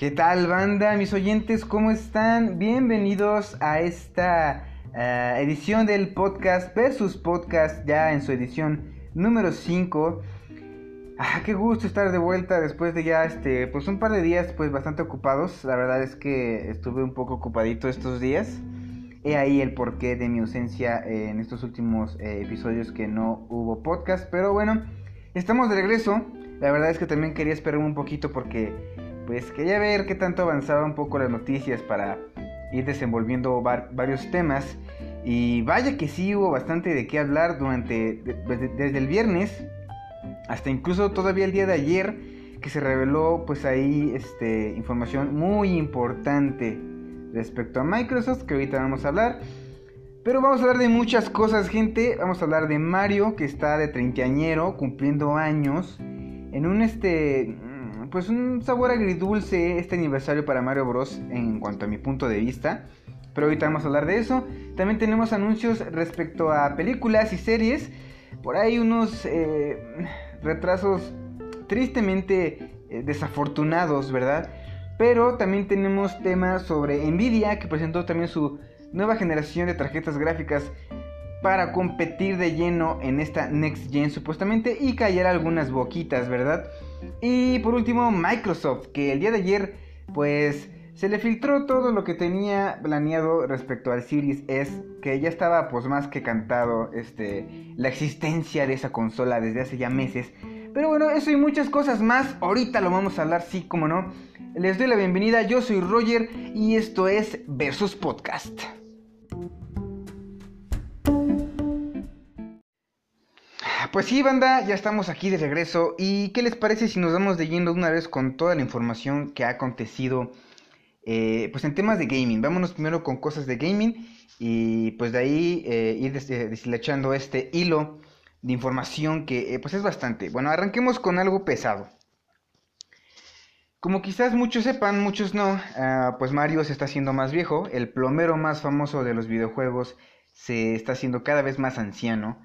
¿Qué tal banda? Mis oyentes, ¿cómo están? Bienvenidos a esta eh, edición del podcast versus podcast ya en su edición número 5. Ah, qué gusto estar de vuelta después de ya este, pues un par de días pues bastante ocupados. La verdad es que estuve un poco ocupadito estos días. He ahí el porqué de mi ausencia en estos últimos eh, episodios que no hubo podcast. Pero bueno, estamos de regreso. La verdad es que también quería esperar un poquito porque pues quería ver qué tanto avanzaba un poco las noticias para ir desenvolviendo varios temas. Y vaya que sí hubo bastante de qué hablar durante desde el viernes hasta incluso todavía el día de ayer que se reveló pues ahí este información muy importante respecto a Microsoft que ahorita vamos a hablar. Pero vamos a hablar de muchas cosas, gente. Vamos a hablar de Mario que está de treintañero cumpliendo años en un este pues un sabor agridulce este aniversario para Mario Bros. en cuanto a mi punto de vista. Pero ahorita vamos a hablar de eso. También tenemos anuncios respecto a películas y series. Por ahí unos eh, retrasos tristemente eh, desafortunados, ¿verdad? Pero también tenemos temas sobre Nvidia que presentó también su nueva generación de tarjetas gráficas para competir de lleno en esta Next Gen supuestamente y callar algunas boquitas, ¿verdad? Y por último, Microsoft, que el día de ayer, pues se le filtró todo lo que tenía planeado respecto al Series S, que ya estaba pues más que cantado este, la existencia de esa consola desde hace ya meses. Pero bueno, eso y muchas cosas más, ahorita lo vamos a hablar, sí, como no. Les doy la bienvenida, yo soy Roger y esto es Versus Podcast. Pues sí, banda, ya estamos aquí de regreso. ¿Y qué les parece si nos vamos de yendo una vez con toda la información que ha acontecido? Eh, pues en temas de gaming. Vámonos primero con cosas de gaming y pues de ahí eh, ir deshilachando este hilo de información que eh, pues es bastante. Bueno, arranquemos con algo pesado. Como quizás muchos sepan, muchos no, ah, pues Mario se está haciendo más viejo, el plomero más famoso de los videojuegos se está haciendo cada vez más anciano.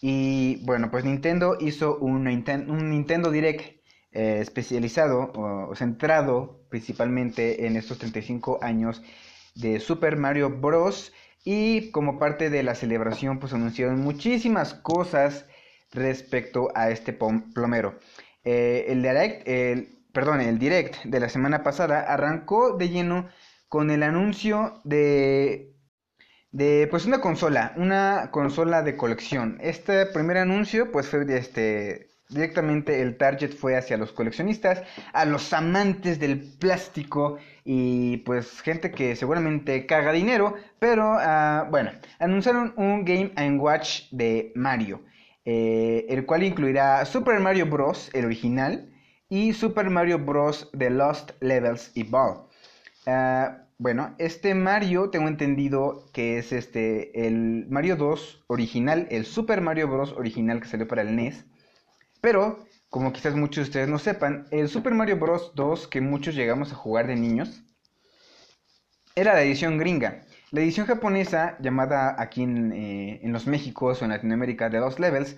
Y bueno, pues Nintendo hizo un, un Nintendo Direct eh, especializado o, centrado principalmente en estos 35 años de Super Mario Bros. Y como parte de la celebración, pues anunciaron muchísimas cosas respecto a este plomero. Eh, el direct, el, perdón, el direct de la semana pasada arrancó de lleno con el anuncio de de pues una consola, una consola de colección. Este primer anuncio pues fue este directamente el target fue hacia los coleccionistas, a los amantes del plástico y pues gente que seguramente caga dinero, pero uh, bueno, anunciaron un Game Watch de Mario, eh, el cual incluirá Super Mario Bros. el original y Super Mario Bros. The Lost Levels Ball. Uh, bueno, este Mario tengo entendido que es este el Mario 2 original, el Super Mario Bros. original que salió para el NES. Pero, como quizás muchos de ustedes no sepan, el Super Mario Bros. 2 que muchos llegamos a jugar de niños era la edición gringa. La edición japonesa, llamada aquí en, eh, en los Méxicos o en Latinoamérica de dos levels,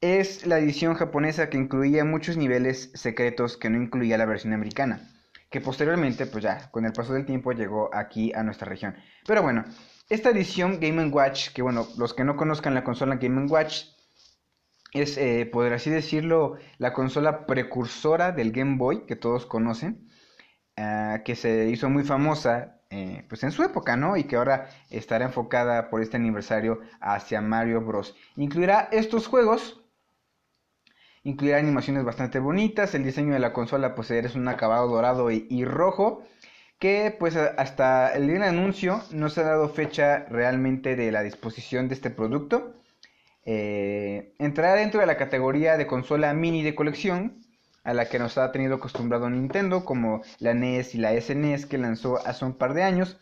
es la edición japonesa que incluía muchos niveles secretos que no incluía la versión americana que posteriormente, pues ya, con el paso del tiempo llegó aquí a nuestra región. Pero bueno, esta edición Game Watch, que bueno, los que no conozcan la consola Game Watch, es, eh, así decirlo, la consola precursora del Game Boy, que todos conocen, ah, que se hizo muy famosa eh, pues en su época, ¿no? Y que ahora estará enfocada por este aniversario hacia Mario Bros. Incluirá estos juegos Incluirá animaciones bastante bonitas. El diseño de la consola pues es un acabado dorado y, rojo. Que pues hasta el día del anuncio no se ha dado fecha realmente de la disposición de este producto. Eh, entrará dentro de la categoría de consola mini de colección a la que nos ha tenido acostumbrado Nintendo, como la NES y la SNES e que lanzó hace un par de años.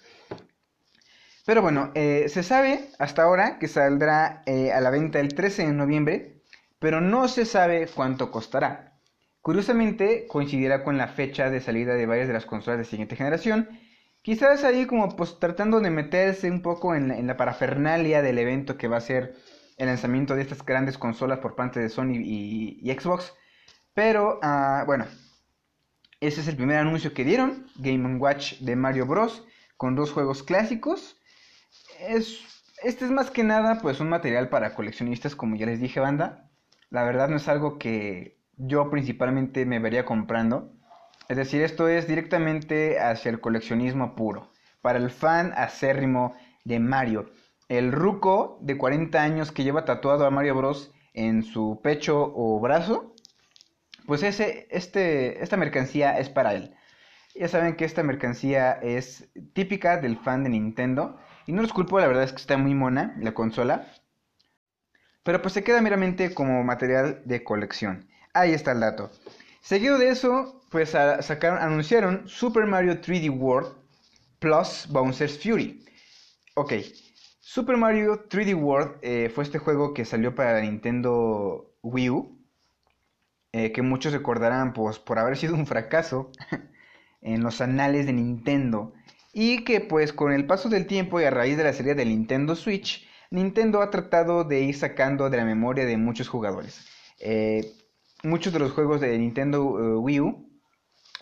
Pero bueno, eh, se sabe hasta ahora que saldrá eh, a la venta el 13 de noviembre pero no se sabe cuánto costará. Curiosamente, coincidirá con la fecha de salida de varias de las consolas de siguiente generación, quizás ahí como pues tratando de meterse un poco en la, parafernalia del evento que va a ser el lanzamiento de estas grandes consolas por parte de Sony y, Xbox. Pero, ah, bueno, Ese es el primer anuncio que dieron, Game Watch de Mario Bros. con dos juegos clásicos. Es, este es más que nada pues un material para coleccionistas, como ya les dije, banda. La verdad no es algo que yo principalmente me vería comprando. Es decir, esto es directamente hacia el coleccionismo puro. Para el fan acérrimo de Mario. El ruco de 40 años que lleva tatuado a Mario Bros. en su pecho o brazo. Pues ese, este, esta mercancía es para él. Ya saben que esta mercancía es típica del fan de Nintendo. Y no los culpo, la verdad es que está muy mona la consola. Pero pues se queda meramente como material de colección. Ahí está el dato. Seguido de eso, pues sacaron, anunciaron Super Mario 3D World Plus Bouncers Fury. Ok, Super Mario 3D World eh, fue este juego que salió para Nintendo Wii U. Eh, que muchos recordarán pues, por haber sido un fracaso en los anales de Nintendo. Y que pues con el paso del tiempo y a raíz de la serie de Nintendo Switch, Nintendo ha tratado de ir sacando de la memoria de muchos jugadores. Eh, muchos de los juegos de Nintendo eh, Wii U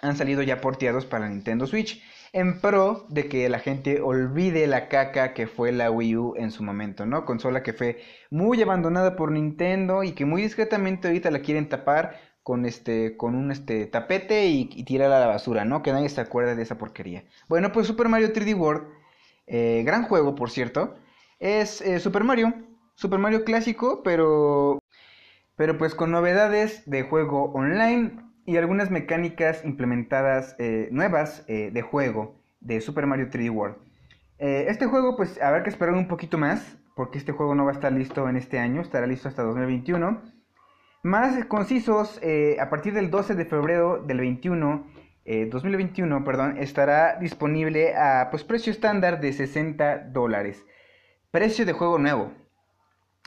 han salido ya porteados para Nintendo Switch en pro de que la gente olvide la caca que fue la Wii U en su momento, ¿no? Consola que fue muy abandonada por Nintendo y que muy discretamente ahorita la quieren tapar con este con un este tapete y, y tirarla a la basura, ¿no? Que nadie se acuerde de esa porquería. Bueno, pues Super Mario 3D World, eh, gran juego por cierto, es eh, Super Mario, Super Mario clásico, pero pero pues con novedades de juego online y algunas mecánicas implementadas eh, nuevas de juego de Super Mario 3D World. este juego pues habrá que esperar un poquito más porque este juego no va a estar listo en este año, estará listo hasta 2021 más concisos, eh, a partir del 12 de febrero del 21, 2021, eh, perdón, estará disponible a pues, precio estándar de 60 dólares. Precio de juego nuevo.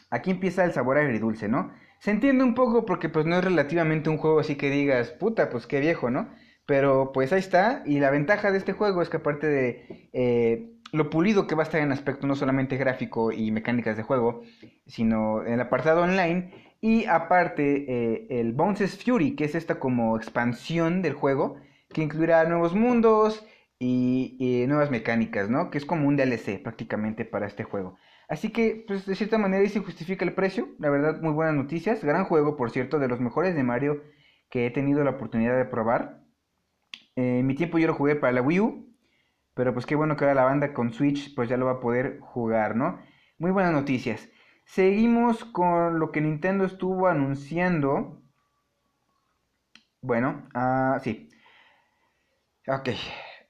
Aquí empieza el sabor agridulce, ¿no? Se entiende un poco porque pues no es relativamente un juego así que digas, puta, pues qué viejo, ¿no? Pero pues ahí está. Y la ventaja de este juego es que aparte de eh, lo pulido que va a estar en aspecto no solamente gráfico y mecánicas de juego, sino en el apartado online, y aparte, eh, el Bounces Fury, que es esta como expansión del juego, que incluirá nuevos mundos y, nuevas mecánicas, ¿no? Que es como un DLC prácticamente para este juego. Así que, pues de cierta manera ahí se justifica el precio. La verdad, muy buenas noticias. Gran juego, por cierto, de los mejores de Mario que he tenido la oportunidad de probar. Eh, en mi tiempo yo lo jugué para la Wii U. Pero pues qué bueno que ahora la banda con Switch pues ya lo va a poder jugar, ¿no? Muy buenas noticias. Seguimos con lo que Nintendo estuvo anunciando. Bueno, ah, sí. Ok.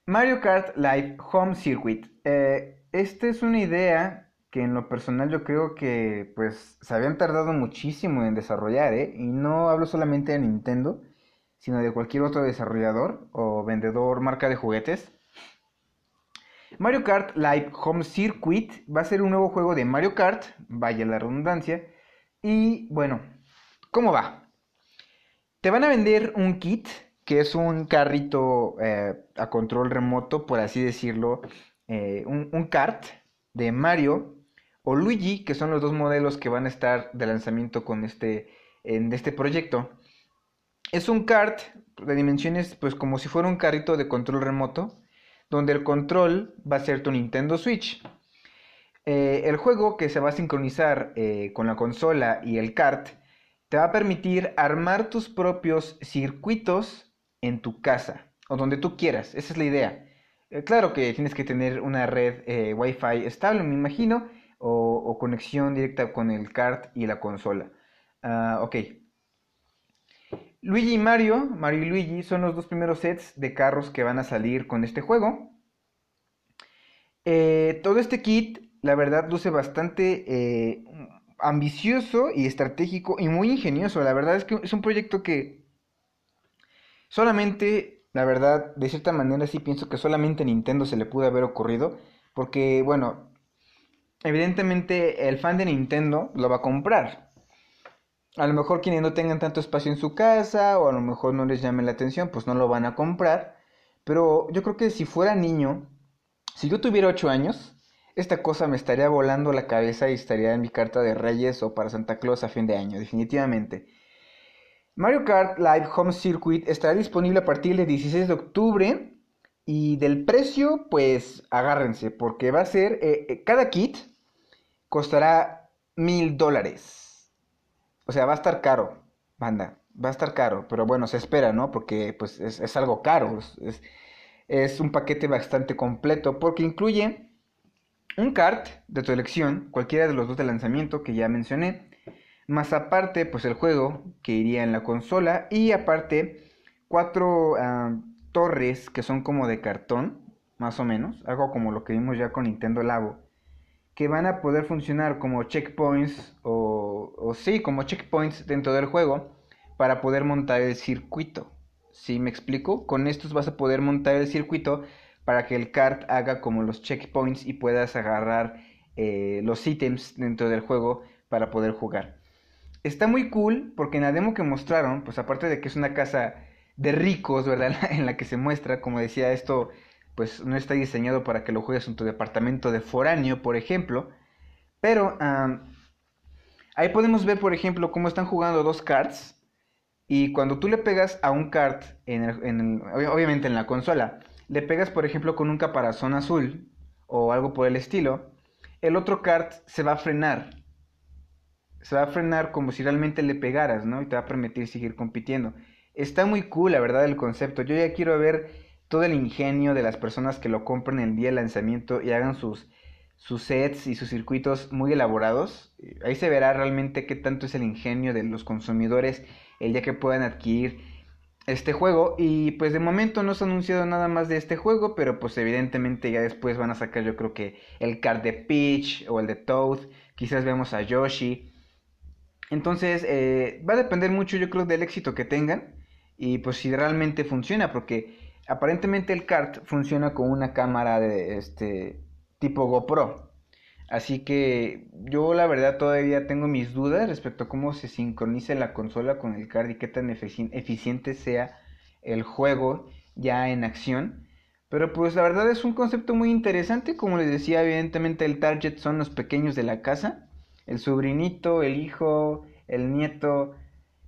Mario Kart Live Home Circuit. Eh, esta es una idea que en lo personal yo creo que pues se habían tardado muchísimo en desarrollar, ¿eh? Y no hablo solamente de Nintendo, sino de cualquier otro desarrollador o vendedor marca de juguetes. Mario Kart Live Home Circuit va a ser un nuevo juego de Mario Kart, vaya la redundancia. Y bueno, ¿cómo va? Te van a vender un kit, que es un carrito eh, a control remoto, por así decirlo, eh, un, kart de Mario o Luigi, que son los dos modelos que van a estar de lanzamiento con este, en este proyecto. Es un kart de dimensiones, pues como si fuera un carrito de control remoto, donde el control va a ser tu Nintendo Switch. Eh, el juego que se va a sincronizar con la consola y el kart te va a permitir armar tus propios circuitos en tu casa o donde tú quieras. Esa es la idea. Eh, claro que tienes que tener una red Wi-Fi estable, me imagino, o, conexión directa con el kart y la consola. Ah, ok. Luigi y Mario, Mario y Luigi, son los dos primeros sets de carros que van a salir con este juego. Eh, todo este kit, la verdad, luce bastante eh, ambicioso y estratégico y muy ingenioso. La verdad es que es un proyecto que solamente, la verdad, de cierta manera sí pienso que solamente a Nintendo se le pudo haber ocurrido. Porque, bueno, evidentemente el fan de Nintendo lo va a comprar. A lo mejor quienes no tengan tanto espacio en su casa o a lo mejor no les llame la atención, pues no lo van a comprar. Pero yo creo que si fuera niño, si yo tuviera 8 años, esta cosa me estaría volando la cabeza y estaría en mi carta de Reyes o para Santa Claus a fin de año, definitivamente. Mario Kart Live Home Circuit estará disponible a partir del 16 de octubre y del precio, pues agárrense, porque va a ser, eh, eh, cada kit costará mil dólares. O sea, va a estar caro, banda, va a estar caro, pero bueno, se espera, ¿no? Porque pues es, algo caro, es, es un paquete bastante completo, porque incluye un kart de tu elección, cualquiera de los dos de lanzamiento que ya mencioné, más aparte, pues el juego que iría en la consola y aparte cuatro ah, torres que son como de cartón, más o menos, algo como lo que vimos ya con Nintendo Labo, que van a poder funcionar como checkpoints o, sí, como checkpoints dentro del juego para poder montar el circuito. ¿Sí me explico? Con estos vas a poder montar el circuito para que el kart haga como los checkpoints y puedas agarrar eh, los ítems dentro del juego para poder jugar. Está muy cool porque en la demo que mostraron, pues aparte de que es una casa de ricos, ¿verdad? En la que se muestra, como decía, esto pues no está diseñado para que lo juegues en tu departamento de foráneo, por ejemplo. Pero ahí podemos ver, por ejemplo, cómo están jugando dos cards. Y cuando tú le pegas a un card, en obviamente en la consola, le pegas, por ejemplo, con un caparazón azul o algo por el estilo, el otro card se va a frenar. Se va a frenar como si realmente le pegaras, ¿no? Y te va a permitir seguir compitiendo. Está muy cool, la verdad, el concepto. Yo ya quiero ver todo el ingenio de las personas que lo compren el día del lanzamiento y hagan sus, sus sets y sus circuitos muy elaborados. Ahí se verá realmente qué tanto es el ingenio de los consumidores el día que puedan adquirir este juego y pues de momento no se ha anunciado nada más de este juego, pero pues evidentemente ya después van a sacar yo creo que el card de Peach o el de Toad, quizás vemos a Yoshi. Entonces eh, va a depender mucho yo creo del éxito que tengan y pues si realmente funciona, porque aparentemente el card funciona con una cámara de este tipo GoPro. Así que yo la verdad todavía tengo mis dudas respecto a cómo se sincroniza la consola con el card y qué tan eficiente sea el juego ya en acción. Pero pues la verdad es un concepto muy interesante. Como les decía, evidentemente el target son los pequeños de la casa. El sobrinito, el hijo, el nieto,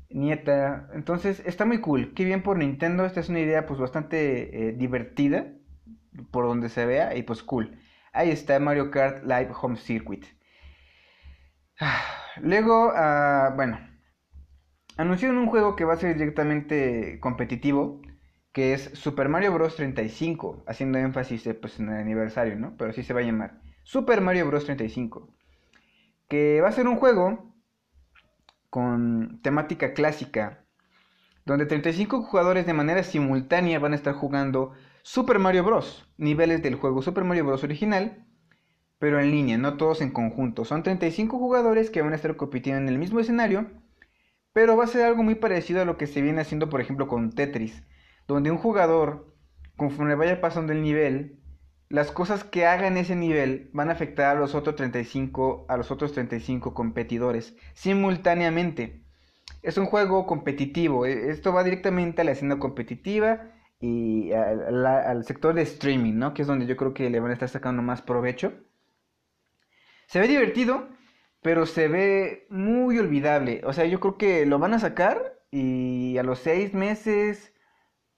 nieta. Entonces está muy cool. Qué bien por Nintendo. Esta es una idea pues bastante eh, divertida. Por donde se vea. Y pues cool. Ahí está Mario Kart Live Home Circuit. Luego, uh, bueno, anunciaron un juego que va a ser directamente competitivo, que es Super Mario Bros. 35, haciendo énfasis eh, pues, en el aniversario, ¿no? Pero así se va a llamar. Super Mario Bros. 35. Que va a ser un juego con temática clásica, donde 35 jugadores de manera simultánea van a estar jugando Super Mario Bros. Niveles del juego Super Mario Bros. original, pero en línea, no todos en conjunto. Son 35 jugadores que van a estar compitiendo en el mismo escenario, pero va a ser algo muy parecido a lo que se viene haciendo, por ejemplo, con Tetris, donde un jugador, conforme vaya pasando el nivel, las cosas que haga en ese nivel van a afectar a los otros 35, a los otros 35 competidores simultáneamente. Es un juego competitivo, e, esto va directamente a la escena competitiva y al, sector de streaming, ¿no? Que es donde yo creo que le van a estar sacando más provecho. Se ve divertido, pero se ve muy olvidable. O sea, yo creo que lo van a sacar y a los seis meses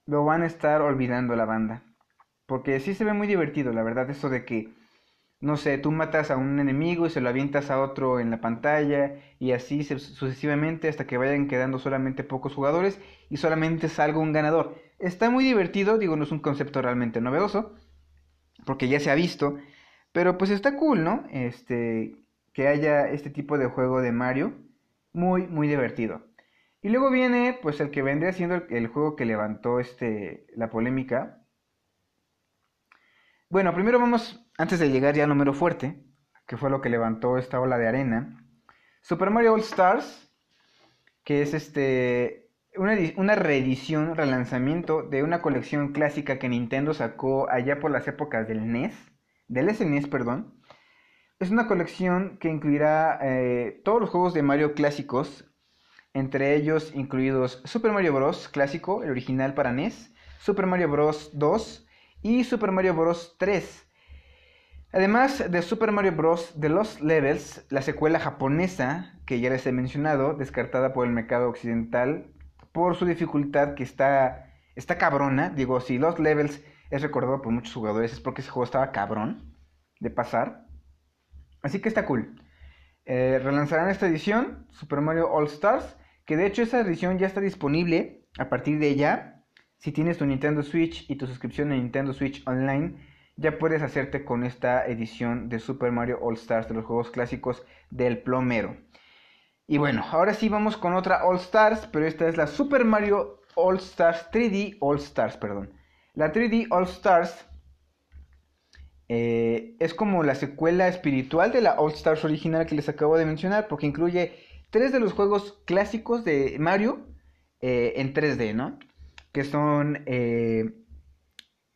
lo van a estar olvidando la banda. Porque sí se ve muy divertido, la verdad, eso de que, no sé, tú matas a un enemigo y se lo avientas a otro en la pantalla y así sucesivamente hasta que vayan quedando solamente pocos jugadores y solamente salga un ganador. Está muy divertido, digo, no es un concepto realmente novedoso, porque ya se ha visto, pero pues está cool, ¿no? Este, que haya este tipo de juego de Mario, muy, muy divertido. Y luego viene, pues, el que vendría siendo el, juego que levantó este, la polémica. Bueno, primero vamos, antes de llegar ya al número fuerte, que fue lo que levantó esta ola de arena. Super Mario All Stars, que es este una, reedición, relanzamiento de una colección clásica que Nintendo sacó allá por las épocas del NES, del SNES, perdón. Es una colección que incluirá eh, todos los juegos de Mario clásicos, entre ellos incluidos Super Mario Bros. clásico, el original para NES, Super Mario Bros. 2 y Super Mario Bros. 3. Además de Super Mario Bros. The Lost Levels, la secuela japonesa, que ya les he mencionado, descartada por el mercado occidental por su dificultad que está, está cabrona. Digo, si Lost Levels es recordado por muchos jugadores es porque ese juego estaba cabrón de pasar. Así que está cool. Eh, relanzarán esta edición, Super Mario All Stars, que de hecho esa edición ya está disponible a partir de ya. Si tienes tu Nintendo Switch y tu suscripción a Nintendo Switch Online, ya puedes hacerte con esta edición de Super Mario All Stars, de los juegos clásicos del plomero. Y bueno, ahora sí vamos con otra All Stars, pero esta es la Super Mario All Stars 3D All Stars, perdón. La 3D All Stars eh, es como la secuela espiritual de la All Stars original que les acabo de mencionar, porque incluye tres de los juegos clásicos de Mario eh, en 3D, ¿no? Que son eh,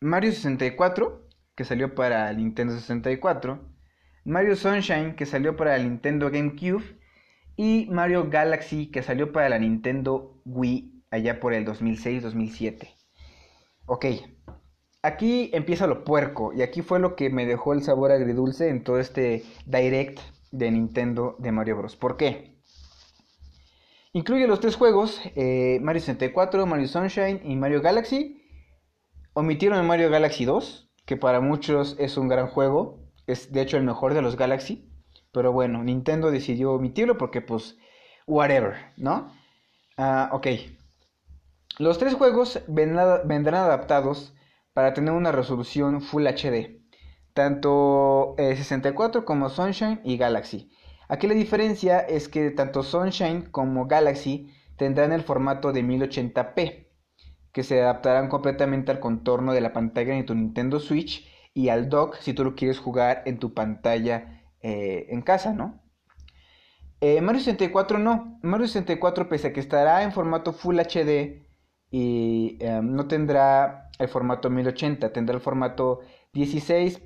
Mario 64, que salió para el Nintendo 64, Mario Sunshine, que salió para el Nintendo GameCube, y Mario Galaxy, que salió para la Nintendo Wii allá por el 2006-2007. Ok, aquí empieza lo puerco, y aquí fue lo que me dejó el sabor agridulce en todo este direct de Nintendo de Mario Bros. ¿Por qué? Incluye los tres juegos, eh, Mario 64, Mario Sunshine y Mario Galaxy. Omitieron el Mario Galaxy 2, que para muchos es un gran juego, es de hecho el mejor de los Galaxy, pero bueno, Nintendo decidió omitirlo porque pues, whatever, ¿no? Ah, ok. Los tres juegos vendrán adaptados para tener una resolución Full HD, tanto 64 eh, como Sunshine y Galaxy. Aquí la diferencia es que tanto Sunshine como Galaxy tendrán el formato de 1080p que se adaptarán completamente al contorno de la pantalla de tu Nintendo Switch y al dock si tú lo quieres jugar en tu pantalla eh, en casa, ¿no? Eh, Mario 64 no. Mario 64 pese a que estará en formato Full HD y em, no tendrá el formato 1080, tendrá el formato 16 x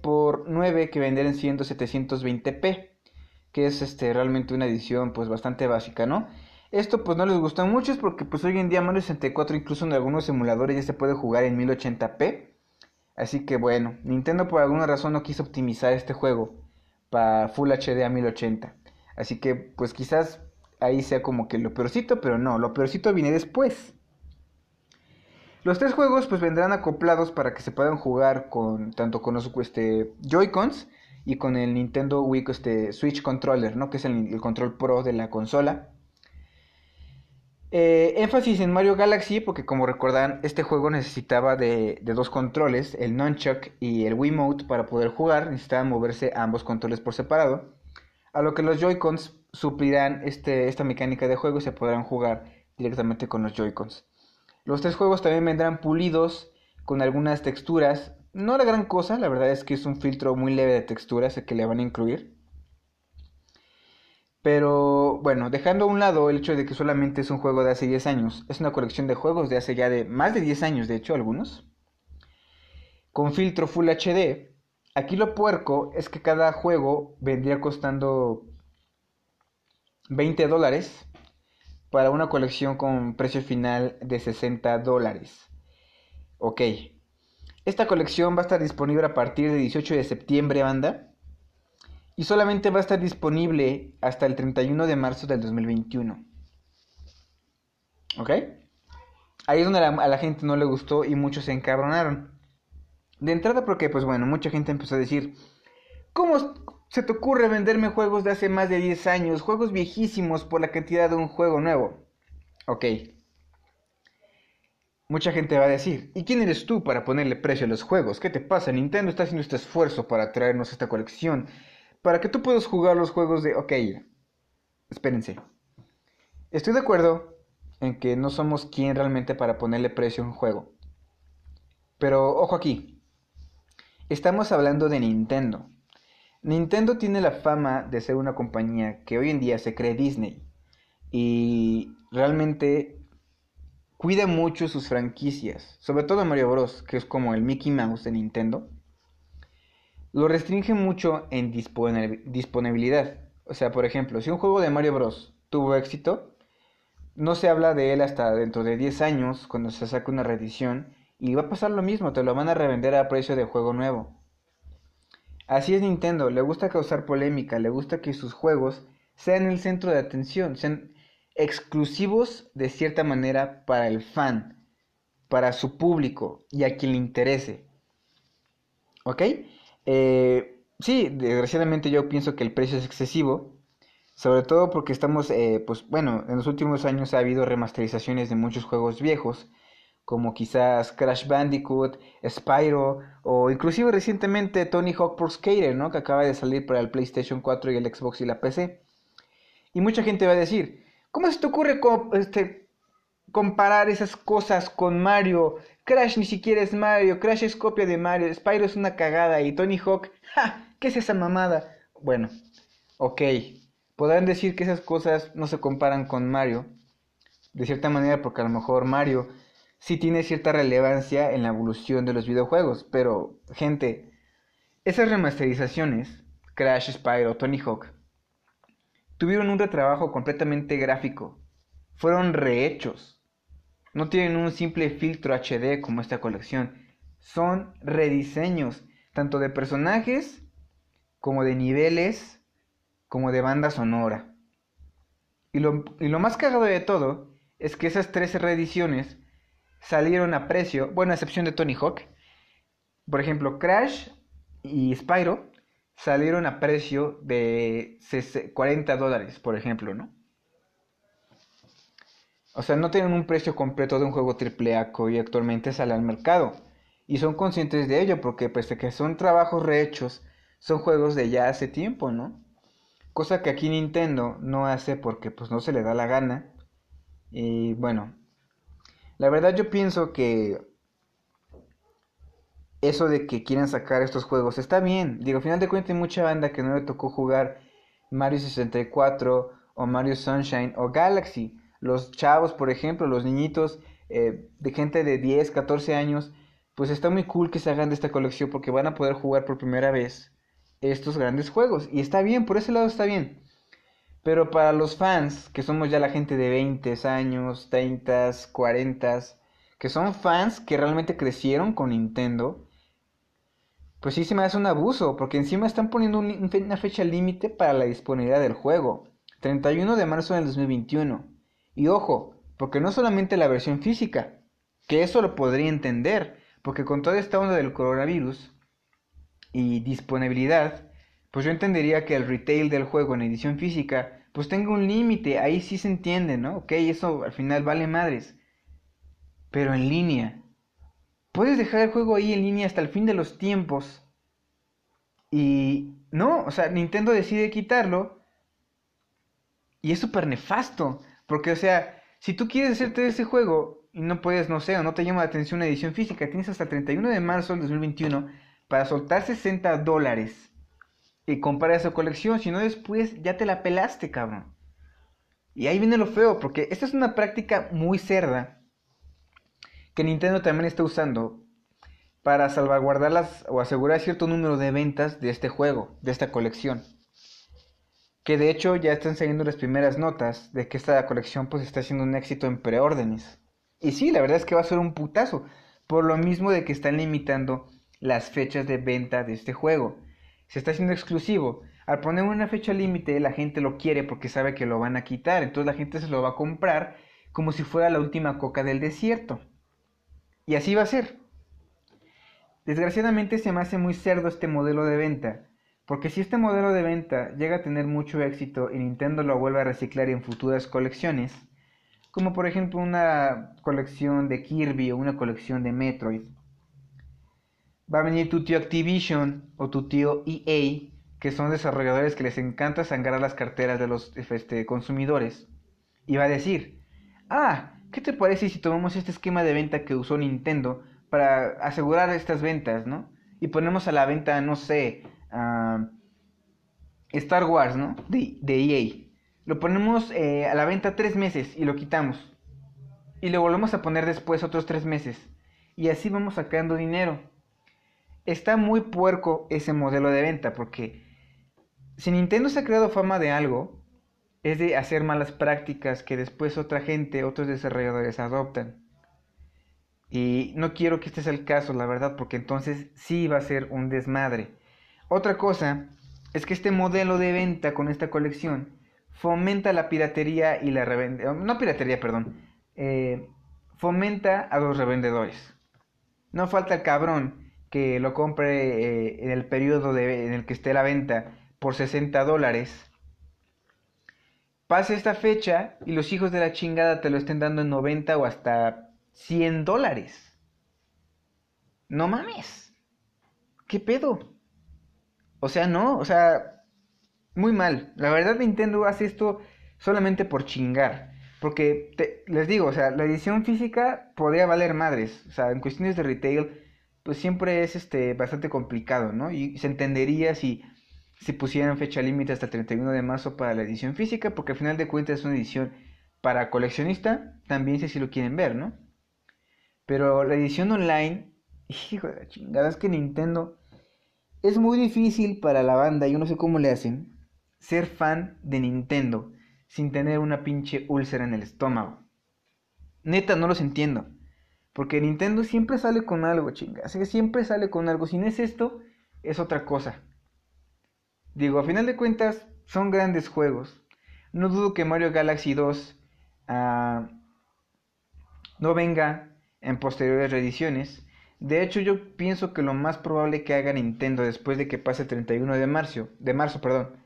9 que vendrán siendo 720p, que es este, realmente una edición pues bastante básica, ¿no? Esto pues no les gusta mucho es porque pues hoy en día Mario 64 incluso en algunos emuladores ya se puede jugar en 1080p. Así que bueno, Nintendo por alguna razón no quiso optimizar este juego para Full HD a 1080. Así que pues quizás ahí sea como que lo peorcito, pero no, lo peorcito viene después. Los tres juegos pues vendrán acoplados para que se puedan jugar con tanto con los este, Joy-Cons y con el Nintendo Wii este, Switch Controller, ¿no? que es el control pro de la consola. Eh, énfasis en Mario Galaxy, porque como recordan, este juego necesitaba de, dos controles, el Nunchuck y el Wiimote, para poder jugar. Necesitaban moverse ambos controles por separado. A lo que los Joy-Cons suplirán este, esta mecánica de juego y se podrán jugar directamente con los Joy-Cons. Los tres juegos también vendrán pulidos con algunas texturas. No la gran cosa, la verdad es que es un filtro muy leve de texturas que le van a incluir. Pero bueno, dejando a un lado el hecho de que solamente es un juego de hace 10 años, es una colección de juegos de hace ya de más de 10 años, de hecho, algunos, con filtro Full HD. Aquí lo puerco es que cada juego vendría costando 20 dólares para una colección con precio final de 60 dólares. Ok. Esta colección va a estar disponible a partir del 18 de septiembre, banda y solamente va a estar disponible hasta el 31 de marzo del 2021. ¿Ok? Ahí es donde a la, gente no le gustó y muchos se encabronaron. De entrada porque, pues bueno, mucha gente empezó a decir, ¿cómo se te ocurre venderme juegos de hace más de 10 años, juegos viejísimos por la cantidad de un juego nuevo? Ok. Mucha gente va a decir, ¿y quién eres tú para ponerle precio a los juegos? ¿Qué te pasa? Nintendo está haciendo este esfuerzo para traernos esta colección para que tú puedas jugar los juegos de... Ok, espérense. Estoy de acuerdo en que no somos quien realmente para ponerle precio a un juego. Pero ojo aquí. Estamos hablando de Nintendo. Nintendo tiene la fama de ser una compañía que hoy en día se cree Disney. Y realmente cuida mucho sus franquicias. Sobre todo Mario Bros, que es como el Mickey Mouse de Nintendo lo restringe mucho en disponibilidad. O sea, por ejemplo, si un juego de Mario Bros. tuvo éxito, no se habla de él hasta dentro de 10 años, cuando se saque una reedición, y va a pasar lo mismo, te lo van a revender a precio de juego nuevo. Así es Nintendo, le gusta causar polémica, le gusta que sus juegos sean el centro de atención, sean exclusivos de cierta manera para el fan, para su público y a quien le interese. ¿Ok? Eh, sí, desgraciadamente yo pienso que el precio es excesivo, sobre todo porque estamos, eh, pues bueno, en los últimos años ha habido remasterizaciones de muchos juegos viejos, como quizás Crash Bandicoot, Spyro, o inclusive recientemente Tony Hawk Pro Skater, ¿no? Que acaba de salir para el PlayStation 4 y el Xbox y la PC. Y mucha gente va a decir, ¿cómo se te ocurre este, comparar esas cosas con Mario? Crash ni siquiera es Mario, Crash es copia de Mario, Spyro es una cagada y Tony Hawk, ¡ja! ¿Qué es esa mamada? Bueno, ok, podrán decir que esas cosas no se comparan con Mario, de cierta manera porque a lo mejor Mario sí tiene cierta relevancia en la evolución de los videojuegos, pero gente, esas remasterizaciones, Crash, Spyro, Tony Hawk, tuvieron un retrabajo completamente gráfico, fueron rehechos, no tienen un simple filtro HD como esta colección, son rediseños, tanto de personajes como de niveles, como de banda sonora. Y lo, y lo más cagado de todo es que esas tres reediciones salieron a precio, bueno, a excepción de Tony Hawk. Por ejemplo, Crash y Spyro salieron a precio de 40 dólares, por ejemplo, ¿no? O sea, no tienen un precio completo de un juego AAA que hoy actualmente sale al mercado. Y son conscientes de ello porque pese que son trabajos rehechos, son juegos de ya hace tiempo, ¿no? Cosa que aquí Nintendo no hace porque pues no se le da la gana. Y bueno, la verdad yo pienso que eso de que quieren sacar estos juegos está bien. Digo, al final de cuentas hay mucha banda que no le tocó jugar Mario 64 o Mario Sunshine o Galaxy. Los chavos, por ejemplo, los niñitos eh, de gente de 10, 14 años, pues está muy cool que se hagan de esta colección porque van a poder jugar por primera vez estos grandes juegos. Y está bien, por ese lado está bien. Pero para los fans, que somos ya la gente de 20 años, 30, 40, que son fans que realmente crecieron con Nintendo, pues sí se me hace un abuso, porque encima están poniendo una fecha límite para la disponibilidad del juego, 31 de marzo del 2021. Y ojo, porque no solamente la versión física, que eso lo podría entender, porque con toda esta onda del coronavirus y disponibilidad, pues yo entendería que el retail del juego en edición física pues tenga un límite, ahí sí se entiende, ¿no? Ok, eso al final vale madres. Pero en línea, puedes dejar el juego ahí en línea hasta el fin de los tiempos. Y no, o sea, Nintendo decide quitarlo. Y es súper nefasto. Porque, o sea, si tú quieres hacerte ese juego y no puedes, no sé, o no te llama la atención una edición física, tienes hasta el 31 de marzo del 2021 para soltar 60 dólares y compara esa colección, si no después ya te la pelaste, cabrón. Y ahí viene lo feo, porque esta es una práctica muy cerda que Nintendo también está usando para salvaguardar las, o asegurar cierto número de ventas de este juego, de esta colección. Que de hecho ya están saliendo las primeras notas de que esta colección pues está siendo un éxito en preórdenes. Y sí, la verdad es que va a ser un putazo, por lo mismo de que están limitando las fechas de venta de este juego se está haciendo exclusivo. Al poner una fecha límite, la gente lo quiere porque sabe que lo van a quitar. Entonces la gente se lo va a comprar como si fuera la última coca del desierto. Y así va a ser. Desgraciadamente se me hace muy cerdo este modelo de venta. Porque si este modelo de venta llega a tener mucho éxito y Nintendo lo vuelve a reciclar en futuras colecciones, como por ejemplo una colección de Kirby o una colección de Metroid, va a venir tu tío Activision o tu tío EA, que son desarrolladores que les encanta sangrar las carteras de los este, consumidores, y va a decir, ah, ¿qué te parece si tomamos este esquema de venta que usó Nintendo para asegurar estas ventas, ¿no? Y ponemos a la venta, no sé, Star Wars, ¿no? De, EA. Lo ponemos eh, a la venta tres meses y lo quitamos. Y lo volvemos a poner después otros tres meses. Y así vamos sacando dinero está muy puerco ese modelo de venta porque si Nintendo se ha creado fama de algo, es de hacer malas prácticas que después otra gente, otros desarrolladores adoptan. Y no quiero que este sea el caso, la verdad, porque entonces sí va a ser un desmadre. Otra cosa es que este modelo de venta con esta colección fomenta la piratería y la revende... No piratería, perdón. Eh, fomenta a los revendedores. No falta el cabrón que lo compre eh, en el periodo en el que esté la venta por 60 dólares. Pase esta fecha y los hijos de la chingada te lo estén dando en 90 o hasta 100 dólares. No mames. ¿Qué pedo? O sea, no, o sea, muy mal. La verdad Nintendo hace esto solamente por chingar. Porque les digo, o sea, la edición física podría valer madres. O sea, en cuestiones de retail, pues siempre es este bastante complicado, ¿no? Y se entendería si, si pusieran fecha límite hasta el 31 de marzo para la edición física, porque al final de cuentas es una edición para coleccionista, también si lo quieren ver, ¿no? Pero la edición online, hijo de la chingada, es que Nintendo es muy difícil para la banda, yo no sé cómo le hacen, ser fan de Nintendo sin tener una pinche úlcera en el estómago. Neta, no los entiendo. Porque Nintendo siempre sale con algo, chinga. Así que siempre sale con algo. Si no es esto, es otra cosa. Digo, a final de cuentas, son grandes juegos. No dudo que Mario Galaxy 2 ah, no venga en posteriores reediciones. De hecho, yo pienso que lo más probable que haga Nintendo después de que pase el 31 de marzo, de marzo, perdón,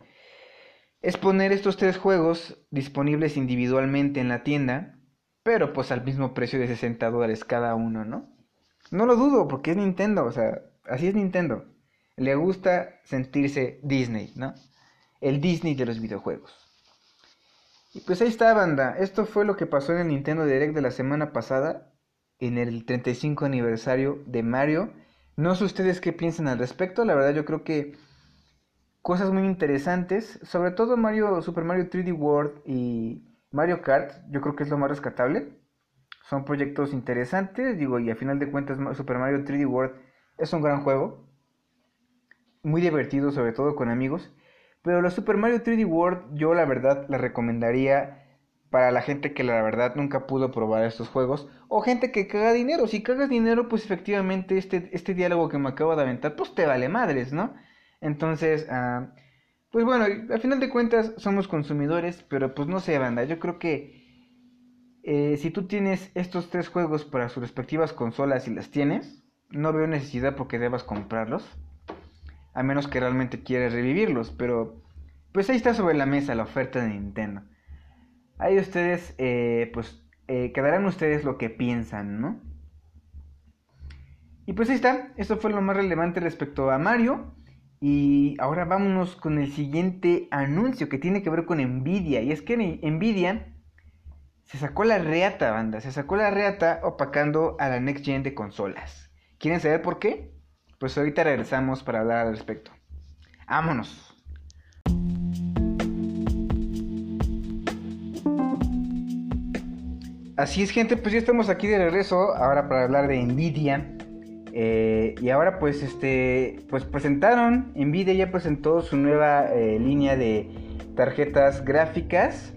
es poner estos tres juegos disponibles individualmente en la tienda, pero pues al mismo precio de 60 dólares cada uno, ¿no? No lo dudo, porque es Nintendo, o sea, así es Nintendo. Le gusta sentirse Disney, ¿no? El Disney de los videojuegos. Y pues ahí está, banda. Esto fue lo que pasó en el Nintendo Direct de la semana pasada en el 35 aniversario de Mario. No sé ustedes qué piensan al respecto, la verdad yo creo que cosas muy interesantes, sobre todo Mario Super Mario 3D World y Mario Kart, yo creo que es lo más rescatable. Son proyectos interesantes, digo, y a final de cuentas Super Mario 3D World es un gran juego, muy divertido, sobre todo con amigos. Pero los Super Mario 3D World yo la verdad la recomendaría para la gente que la verdad nunca pudo probar estos juegos o gente que caga dinero. Si cagas dinero, pues efectivamente este, este diálogo que me acabo de aventar, pues te vale madres, ¿no? Entonces, ah, pues bueno, al final de cuentas somos consumidores, pero pues no sé, banda, yo creo que eh, si tú tienes estos tres juegos para sus respectivas consolas y las tienes, no veo necesidad porque debas comprarlos, a menos que realmente quieras revivirlos, pero pues ahí está sobre la mesa la oferta de Nintendo. Ahí ustedes, eh, pues, eh, quedarán ustedes lo que piensan, ¿no? Y pues ahí está, esto fue lo más relevante respecto a Mario. Y ahora vámonos con el siguiente anuncio que tiene que ver con Nvidia. Y es que Nvidia se sacó la reata, banda. Se sacó la reata opacando a la next gen de consolas. ¿Quieren saber por qué? Pues ahorita regresamos para hablar al respecto. ¡Vámonos! Así es, gente, pues ya estamos aquí de regreso ahora para hablar de Nvidia. Eh, y ahora pues este pues presentaron, Nvidia ya presentó su nueva eh, línea de tarjetas gráficas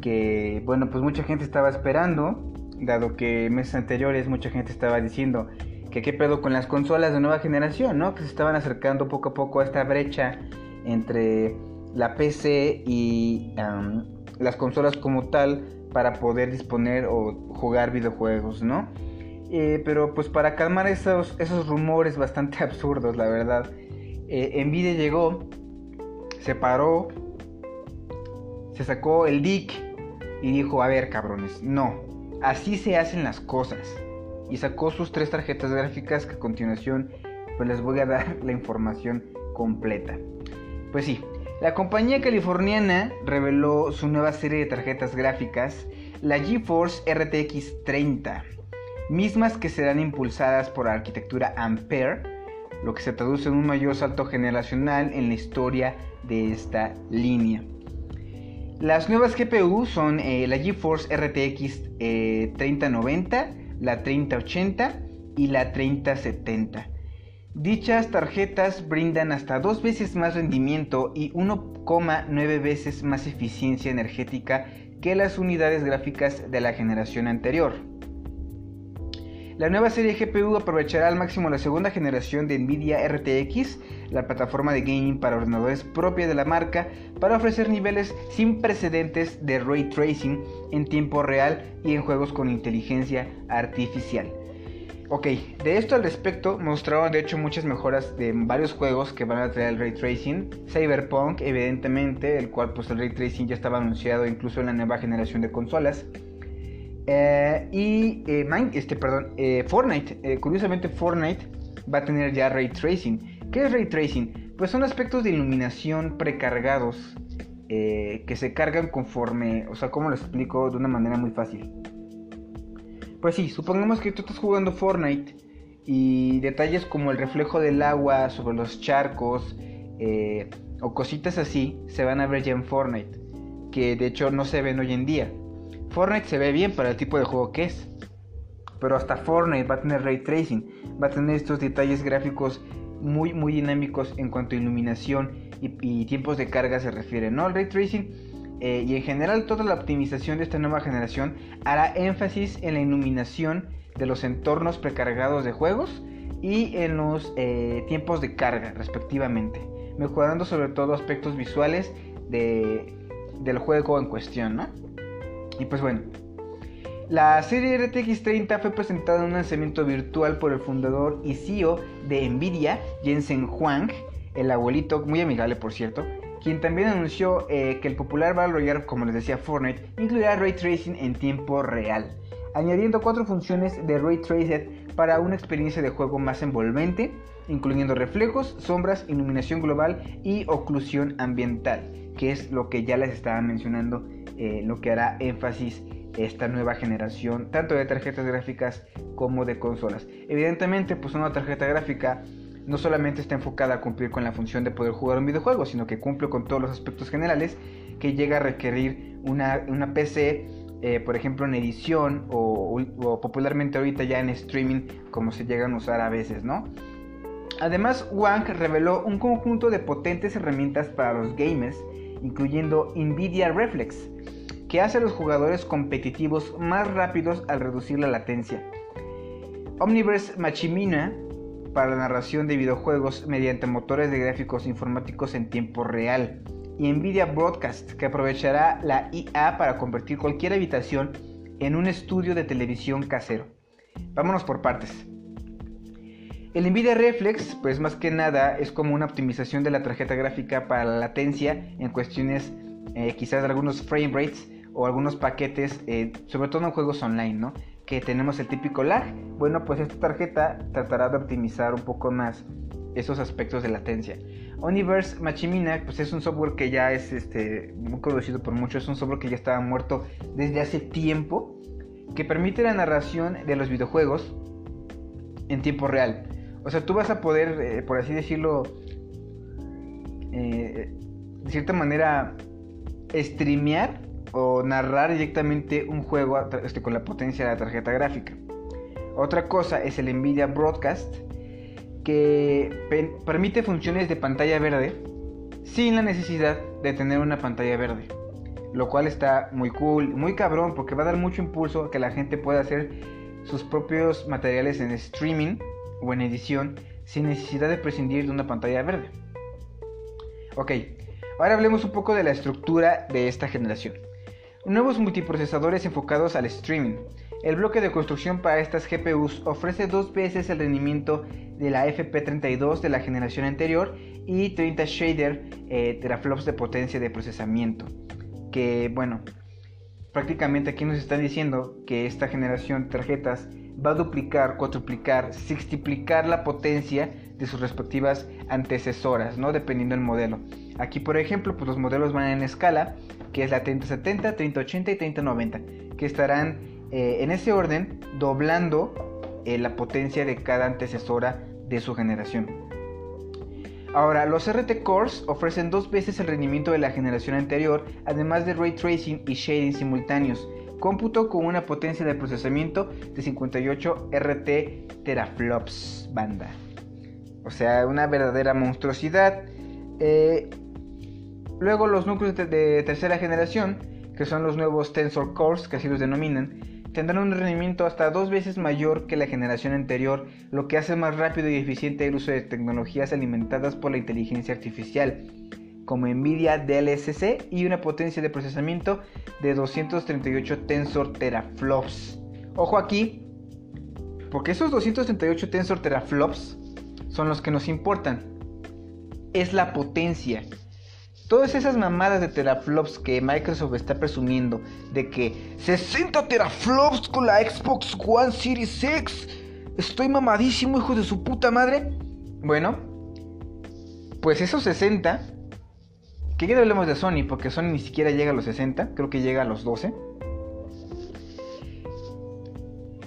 que bueno pues mucha gente estaba esperando, dado que meses anteriores mucha gente estaba diciendo qué pedo con las consolas de nueva generación, ¿no? Que se estaban acercando poco a poco a esta brecha entre la PC y las consolas como tal para poder disponer o jugar videojuegos, ¿no? Eh, pero pues para calmar esos, esos rumores bastante absurdos, la verdad, eh, Nvidia llegó, se paró, se sacó el dick y dijo, a ver cabrones, no, así se hacen las cosas. Y sacó sus tres tarjetas gráficas que a continuación pues les voy a dar la información completa. Pues sí, la compañía californiana reveló su nueva serie de tarjetas gráficas, la GeForce RTX 30, mismas que serán impulsadas por la arquitectura Ampere, lo que se traduce en un mayor salto generacional en la historia de esta línea. Las nuevas GPU son eh, la GeForce RTX 3090, eh, la 3080 y la 3070 Dichas tarjetas brindan hasta dos veces más rendimiento y 1,9 veces más eficiencia energética que las unidades gráficas de la generación anterior. La nueva serie GPU aprovechará al máximo la segunda generación de Nvidia RTX, la plataforma de gaming para ordenadores propia de la marca, para ofrecer niveles sin precedentes de ray tracing en tiempo real y en juegos con inteligencia artificial. Ok, de esto al respecto mostraron de hecho muchas mejoras de varios juegos que van a traer el ray tracing. Cyberpunk, evidentemente, el cual pues el ray tracing ya estaba anunciado incluso en la nueva generación de consolas. Eh, y eh, este, perdón, eh, Fortnite, curiosamente Fortnite va a tener ya ray tracing. ¿Qué es ray tracing? Pues son aspectos de iluminación precargados que se cargan conforme, o sea, como lo explico de una manera muy fácil. Pues sí, supongamos que tú estás jugando Fortnite y detalles como el reflejo del agua sobre los charcos o cositas así se van a ver ya en Fortnite, que de hecho no se ven hoy en día. Fortnite se ve bien para el tipo de juego que es, pero hasta Fortnite va a tener ray tracing, va a tener estos detalles gráficos muy muy dinámicos en cuanto a iluminación y, tiempos de carga se refiere, ¿no? El ray tracing eh, y en general toda la optimización de esta nueva generación hará énfasis en la iluminación de los entornos precargados de juegos y en los eh, tiempos de carga respectivamente, mejorando sobre todo aspectos visuales del juego en cuestión, ¿no? Y pues bueno, la serie RTX 30 fue presentada en un lanzamiento virtual por el fundador y CEO de Nvidia, Jensen Huang, el abuelito, muy amigable por cierto, quien también anunció eh, que el popular Battle Royale, como les decía Fortnite, incluirá ray tracing en tiempo real, añadiendo cuatro funciones de ray tracing para una experiencia de juego más envolvente, incluyendo reflejos, sombras, iluminación global y oclusión ambiental, que es lo que ya les estaba mencionando, eh, lo que hará énfasis esta nueva generación, tanto de tarjetas gráficas como de consolas. Evidentemente, pues una tarjeta gráfica no solamente está enfocada a cumplir con la función de poder jugar un videojuego, sino que cumple con todos los aspectos generales que llega a requerir una, PC, eh, por ejemplo en edición o, popularmente ahorita ya en streaming, como se llegan a usar a veces, ¿no? Además, Wang reveló un conjunto de potentes herramientas para los gamers, incluyendo Nvidia Reflex, que hace a los jugadores competitivos más rápidos al reducir la latencia. Omniverse Machimina para la narración de videojuegos mediante motores de gráficos informáticos en tiempo real. Y Nvidia Broadcast, que aprovechará la IA para convertir cualquier habitación en un estudio de televisión casero. Vámonos por partes. El Nvidia Reflex, pues más que nada, es como una optimización de la tarjeta gráfica para la latencia en cuestiones eh, quizás de algunos frame rates o algunos paquetes, eh, sobre todo en juegos online, ¿no? que tenemos el típico lag. Bueno, pues esta tarjeta tratará de optimizar un poco más esos aspectos de latencia. Universe Machimina, pues es un software que ya es este, muy conocido por muchos, es un software que ya estaba muerto desde hace tiempo, que permite la narración de los videojuegos en tiempo real. O sea, tú vas a poder, eh, por así decirlo, eh, de cierta manera, streamear o narrar directamente un juego este, con la potencia de la tarjeta gráfica. Otra cosa es el Nvidia Broadcast, que permite funciones de pantalla verde sin la necesidad de tener una pantalla verde. Lo cual está muy cool, muy cabrón, porque va a dar mucho impulso a que la gente pueda hacer sus propios materiales en streaming o en edición sin necesidad de prescindir de una pantalla verde. Ok, ahora hablemos un poco de la estructura de esta generación. Nuevos multiprocesadores enfocados al streaming. El bloque de construcción para estas GPUs ofrece dos veces el rendimiento de la FP32 de la generación anterior y 30 shader eh, teraflops de potencia de procesamiento. Que bueno, prácticamente aquí nos están diciendo que esta generación de tarjetas va a duplicar, cuatriplicar, sextiplicar la potencia de sus respectivas antecesoras, ¿no? Dependiendo del modelo. Aquí, por ejemplo, pues los modelos van en escala que es la 3070, 3080 y 3090, que estarán eh, en ese orden doblando eh, la potencia de cada antecesora de su generación. Ahora, los RT Cores ofrecen dos veces el rendimiento de la generación anterior, además de ray tracing y shading simultáneos, cómputo con una potencia de procesamiento de 58 RT teraflops banda. O sea, una verdadera monstruosidad. Eh, Luego los núcleos de, tercera generación, que son los nuevos Tensor Cores, que así los denominan, tendrán un rendimiento hasta dos veces mayor que la generación anterior, lo que hace más rápido y eficiente el uso de tecnologías alimentadas por la inteligencia artificial, como Nvidia DLSC y una potencia de procesamiento de 238 tensor teraflops. Ojo aquí, porque esos 238 tensor teraflops son los que nos importan. Es la potencia. Todas esas mamadas de teraflops que Microsoft está presumiendo de que 60 teraflops con la Xbox One Series X. Estoy mamadísimo, hijo de su puta madre. Bueno, pues esos 60, que ya hablemos de Sony, porque Sony ni siquiera llega a los 60, creo que llega a los 12.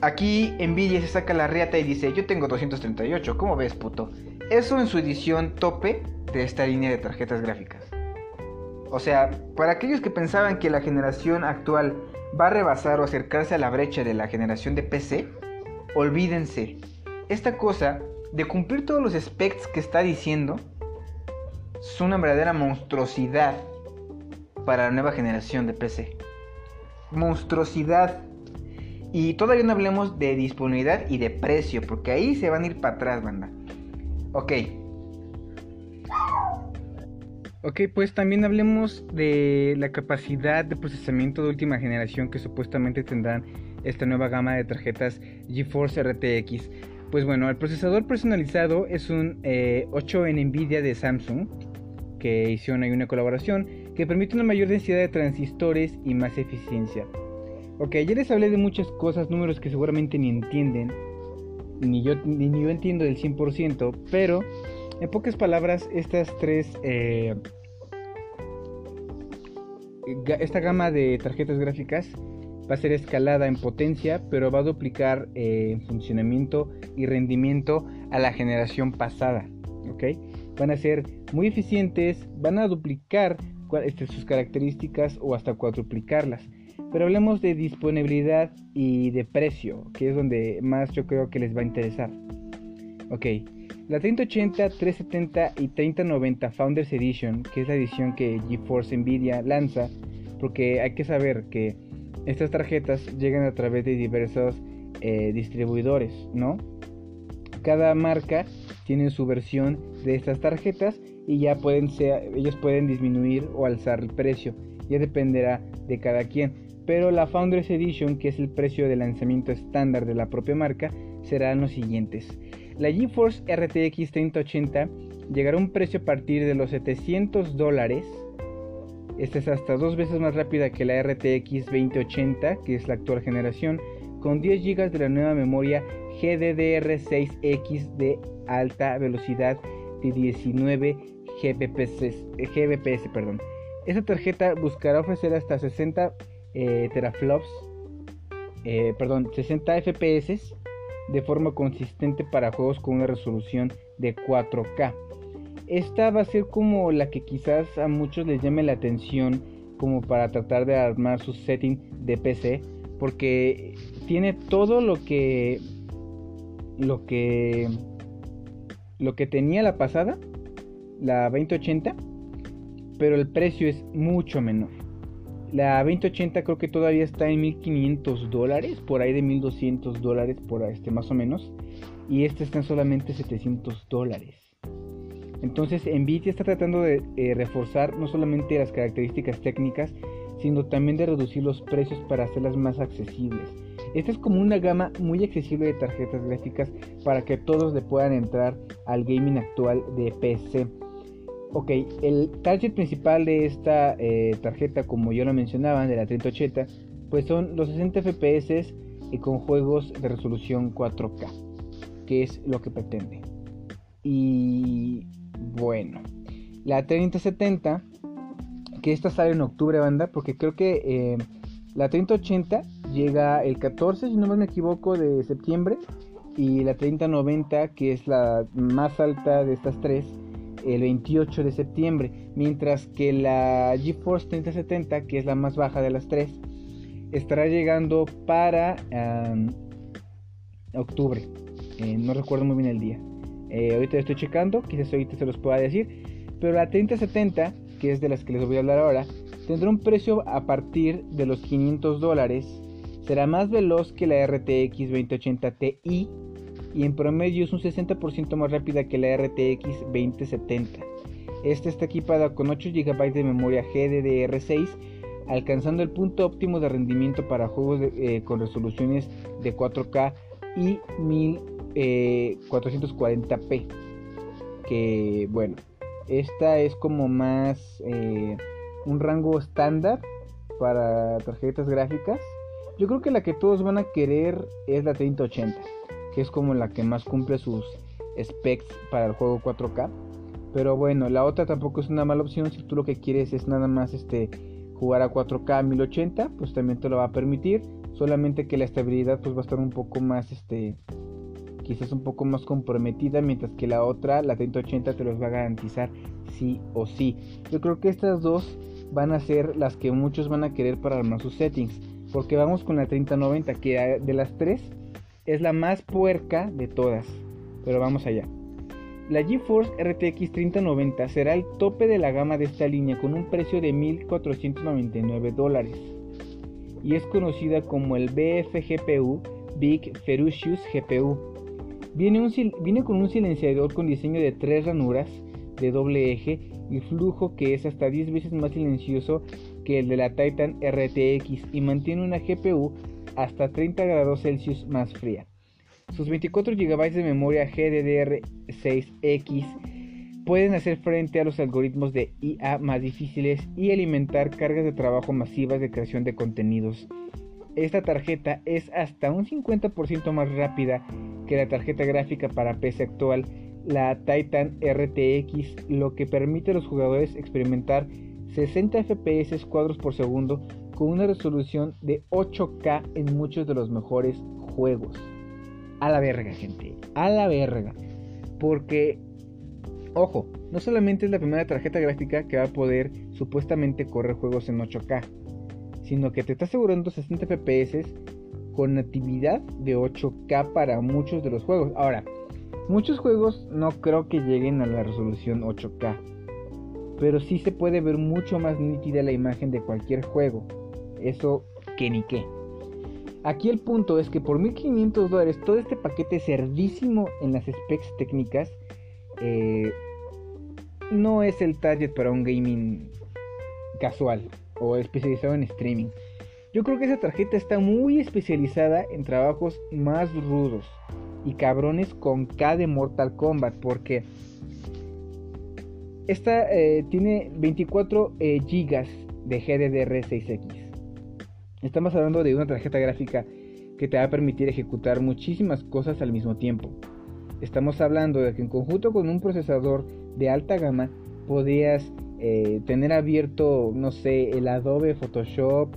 Aquí Nvidia se saca la riata y dice, yo tengo 238, ¿cómo ves, puto? Eso en su edición tope de esta línea de tarjetas gráficas. O sea, para aquellos que pensaban que la generación actual va a rebasar o acercarse a la brecha de la generación de PC, olvídense. Esta cosa de cumplir todos los specs que está diciendo es una verdadera monstruosidad para la nueva generación de PC. Monstruosidad. Y todavía no hablemos de disponibilidad y de precio, porque ahí se van a ir para atrás, banda. Ok, Ok, pues también hablemos de la capacidad de procesamiento de última generación que supuestamente tendrán esta nueva gama de tarjetas GeForce RTX. Pues bueno, el procesador personalizado es un 8 eh, en Nvidia de Samsung, que hicieron ahí una colaboración, que permite una mayor densidad de transistores y más eficiencia. Ok, ya les hablé de muchas cosas, números que seguramente ni entienden, ni yo, ni yo entiendo del 100%, pero en pocas palabras, estas tres... Eh, esta gama de tarjetas gráficas va a ser escalada en potencia, pero va a duplicar eh, en funcionamiento y rendimiento a la generación pasada. ¿ok? Van a ser muy eficientes, van a duplicar este, sus características o hasta cuadruplicarlas. Pero hablemos de disponibilidad y de precio, que es donde más yo creo que les va a interesar. Ok, la 3080, 370 y 3090 Founders Edition, que es la edición que GeForce Nvidia lanza, porque hay que saber que estas tarjetas llegan a través de diversos eh, distribuidores, ¿no? Cada marca tiene su versión de estas tarjetas y ya pueden ser, ellos pueden disminuir o alzar el precio, ya dependerá de cada quien. Pero la Founders Edition, que es el precio de lanzamiento estándar de la propia marca, serán los siguientes. La GeForce RTX 3080 llegará a un precio a partir de los 700 dólares. Esta es hasta dos veces más rápida que la RTX 2080, que es la actual generación, con 10 GB de la nueva memoria GDDR6X de alta velocidad de 19 Gbps. Perdón. Esta tarjeta buscará ofrecer hasta 60 eh, teraflops, eh, perdón, 60 FPS de forma consistente para juegos con una resolución de 4K. Esta va a ser como la que quizás a muchos les llame la atención como para tratar de armar su setting de PC porque tiene todo lo que lo que lo que tenía la pasada, la 2080, pero el precio es mucho menor. La 2080 creo que todavía está en 1500 dólares, por ahí de 1200 dólares, por este más o menos. Y esta está en solamente 700 dólares. Entonces Nvidia está tratando de eh, reforzar no solamente las características técnicas, sino también de reducir los precios para hacerlas más accesibles. Esta es como una gama muy accesible de tarjetas gráficas para que todos le puedan entrar al gaming actual de PC. Ok, el target principal de esta eh, tarjeta, como yo lo mencionaba, de la 3080, pues son los 60 FPS y con juegos de resolución 4K, que es lo que pretende. Y bueno, la 3070, que esta sale en octubre, banda, porque creo que eh, la 3080 llega el 14, si no me equivoco, de septiembre, y la 3090, que es la más alta de estas tres, el 28 de septiembre, mientras que la GeForce 3070, que es la más baja de las tres, estará llegando para octubre. Eh, no recuerdo muy bien el día. Eh, ahorita estoy checando, quizás ahorita se los pueda decir. Pero la 3070, que es de las que les voy a hablar ahora, tendrá un precio a partir de los 500 dólares será más veloz que la RTX 2080 Ti y en promedio es un 60% más rápida que la RTX 2070. Esta está equipada con 8 GB de memoria GDDR6, alcanzando el punto óptimo de rendimiento para juegos eh, con resoluciones de 4K y 1440p. Eh, que bueno, esta es como más eh, un rango estándar para tarjetas gráficas. Yo creo que la que todos van a querer es la 3080, que es como la que más cumple sus specs para el juego 4K. Pero bueno, la otra tampoco es una mala opción si tú lo que quieres es nada más este jugar a 4K 1080, pues también te lo va a permitir, solamente que la estabilidad pues va a estar un poco más este quizás un poco más comprometida, mientras que la otra, la 3080 te los va a garantizar sí o sí. Yo creo que estas dos van a ser las que muchos van a querer para armar sus settings. Porque vamos con la 3090, que de las tres es la más puerca de todas. Pero vamos allá. La GeForce RTX 3090 será el tope de la gama de esta línea con un precio de 1.499 dólares. Y es conocida como el BFGPU Big Ferocious GPU. Viene, viene con un silenciador con diseño de tres ranuras de doble eje y flujo que es hasta 10 veces más silencioso el de la Titan RTX y mantiene una GPU hasta 30 grados Celsius más fría. Sus 24 GB de memoria GDDR6X pueden hacer frente a los algoritmos de IA más difíciles y alimentar cargas de trabajo masivas de creación de contenidos. Esta tarjeta es hasta un 50% más rápida que la tarjeta gráfica para PC actual la Titan RTX, lo que permite a los jugadores experimentar 60 FPS cuadros por segundo con una resolución de 8K en muchos de los mejores juegos. A la verga, gente. A la verga. Porque, ojo, no solamente es la primera tarjeta gráfica que va a poder supuestamente correr juegos en 8K, sino que te está asegurando 60 FPS con natividad de 8K para muchos de los juegos. Ahora, Muchos juegos no creo que lleguen a la resolución 8K, pero sí se puede ver mucho más nítida la imagen de cualquier juego. Eso que ni qué. Aquí el punto es que por 1500 dólares todo este paquete servísimo en las specs técnicas eh, no es el target para un gaming casual o especializado en streaming. Yo creo que esa tarjeta está muy especializada en trabajos más rudos y cabrones con K de Mortal Kombat porque esta eh, tiene 24 eh, GB de GDDR6X. Estamos hablando de una tarjeta gráfica que te va a permitir ejecutar muchísimas cosas al mismo tiempo. Estamos hablando de que en conjunto con un procesador de alta gama podrías eh, tener abierto, no sé, el Adobe Photoshop,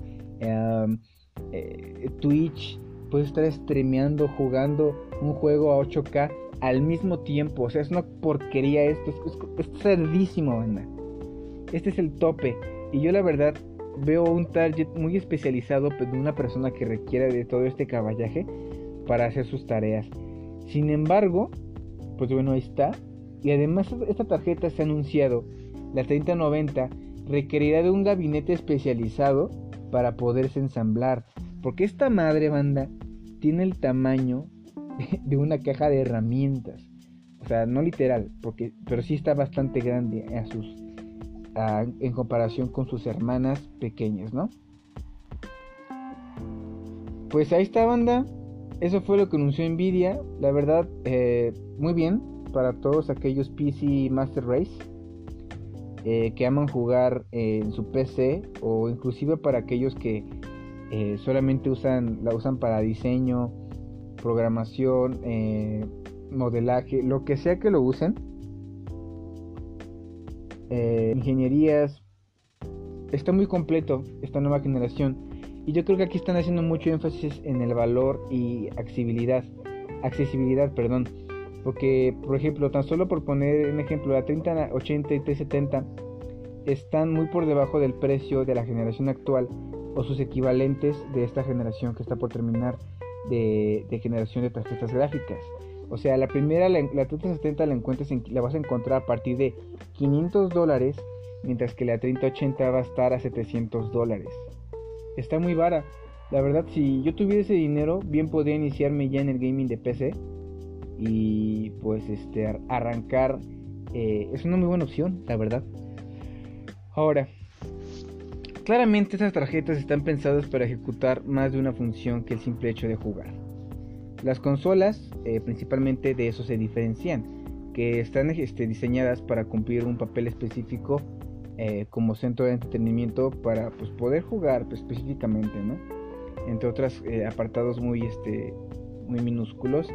Twitch, puedes estar streameando, jugando un juego a 8K al mismo tiempo. O sea, es una porquería esto. Es, es, cerdísimo, banda. Este es el tope. Y yo la verdad veo un target muy especializado de una persona que requiere de todo este caballaje para hacer sus tareas. Sin embargo, pues bueno, ahí está. Y además esta tarjeta se ha anunciado, la 3090, requerirá de un gabinete especializado para poderse ensamblar. Porque esta madre banda tiene el tamaño de una caja de herramientas. O sea, no literal, porque, pero sí está bastante grande a sus, en comparación con sus hermanas pequeñas, ¿no? Pues ahí está, banda. Eso fue lo que anunció Nvidia. La verdad, eh, muy bien para todos aquellos PC Master Race eh, que aman jugar en su PC o inclusive para aquellos que eh, solamente usan, la usan para diseño, programación, eh, modelaje, lo que sea que lo usen. Eh, ingenierías. Está muy completo esta nueva generación. Y yo creo que aquí están haciendo mucho énfasis en el valor y accesibilidad. Accesibilidad, perdón. Porque, por ejemplo, tan solo por poner un ejemplo, la 3080 y 370 están muy por debajo del precio de la generación actual o sus equivalentes de esta generación que está por terminar de, generación de tarjetas gráficas. O sea, la primera, la, la 3070 la, encuentras la vas a encontrar a partir de 500 dólares, mientras que la 3080 va a estar a 700 dólares. Está muy vara. La verdad, si yo tuviera ese dinero, bien podría iniciarme ya en el gaming de PC y pues este arrancar eh, es una muy buena opción, la verdad. Ahora, claramente estas tarjetas están pensadas para ejecutar más de una función que el simple hecho de jugar. Las consolas, eh, principalmente de eso se diferencian, que están este, diseñadas para cumplir un papel específico eh, como centro de entretenimiento para pues, poder jugar pues, específicamente, ¿no? Entre otros apartados muy, este, muy minúsculos.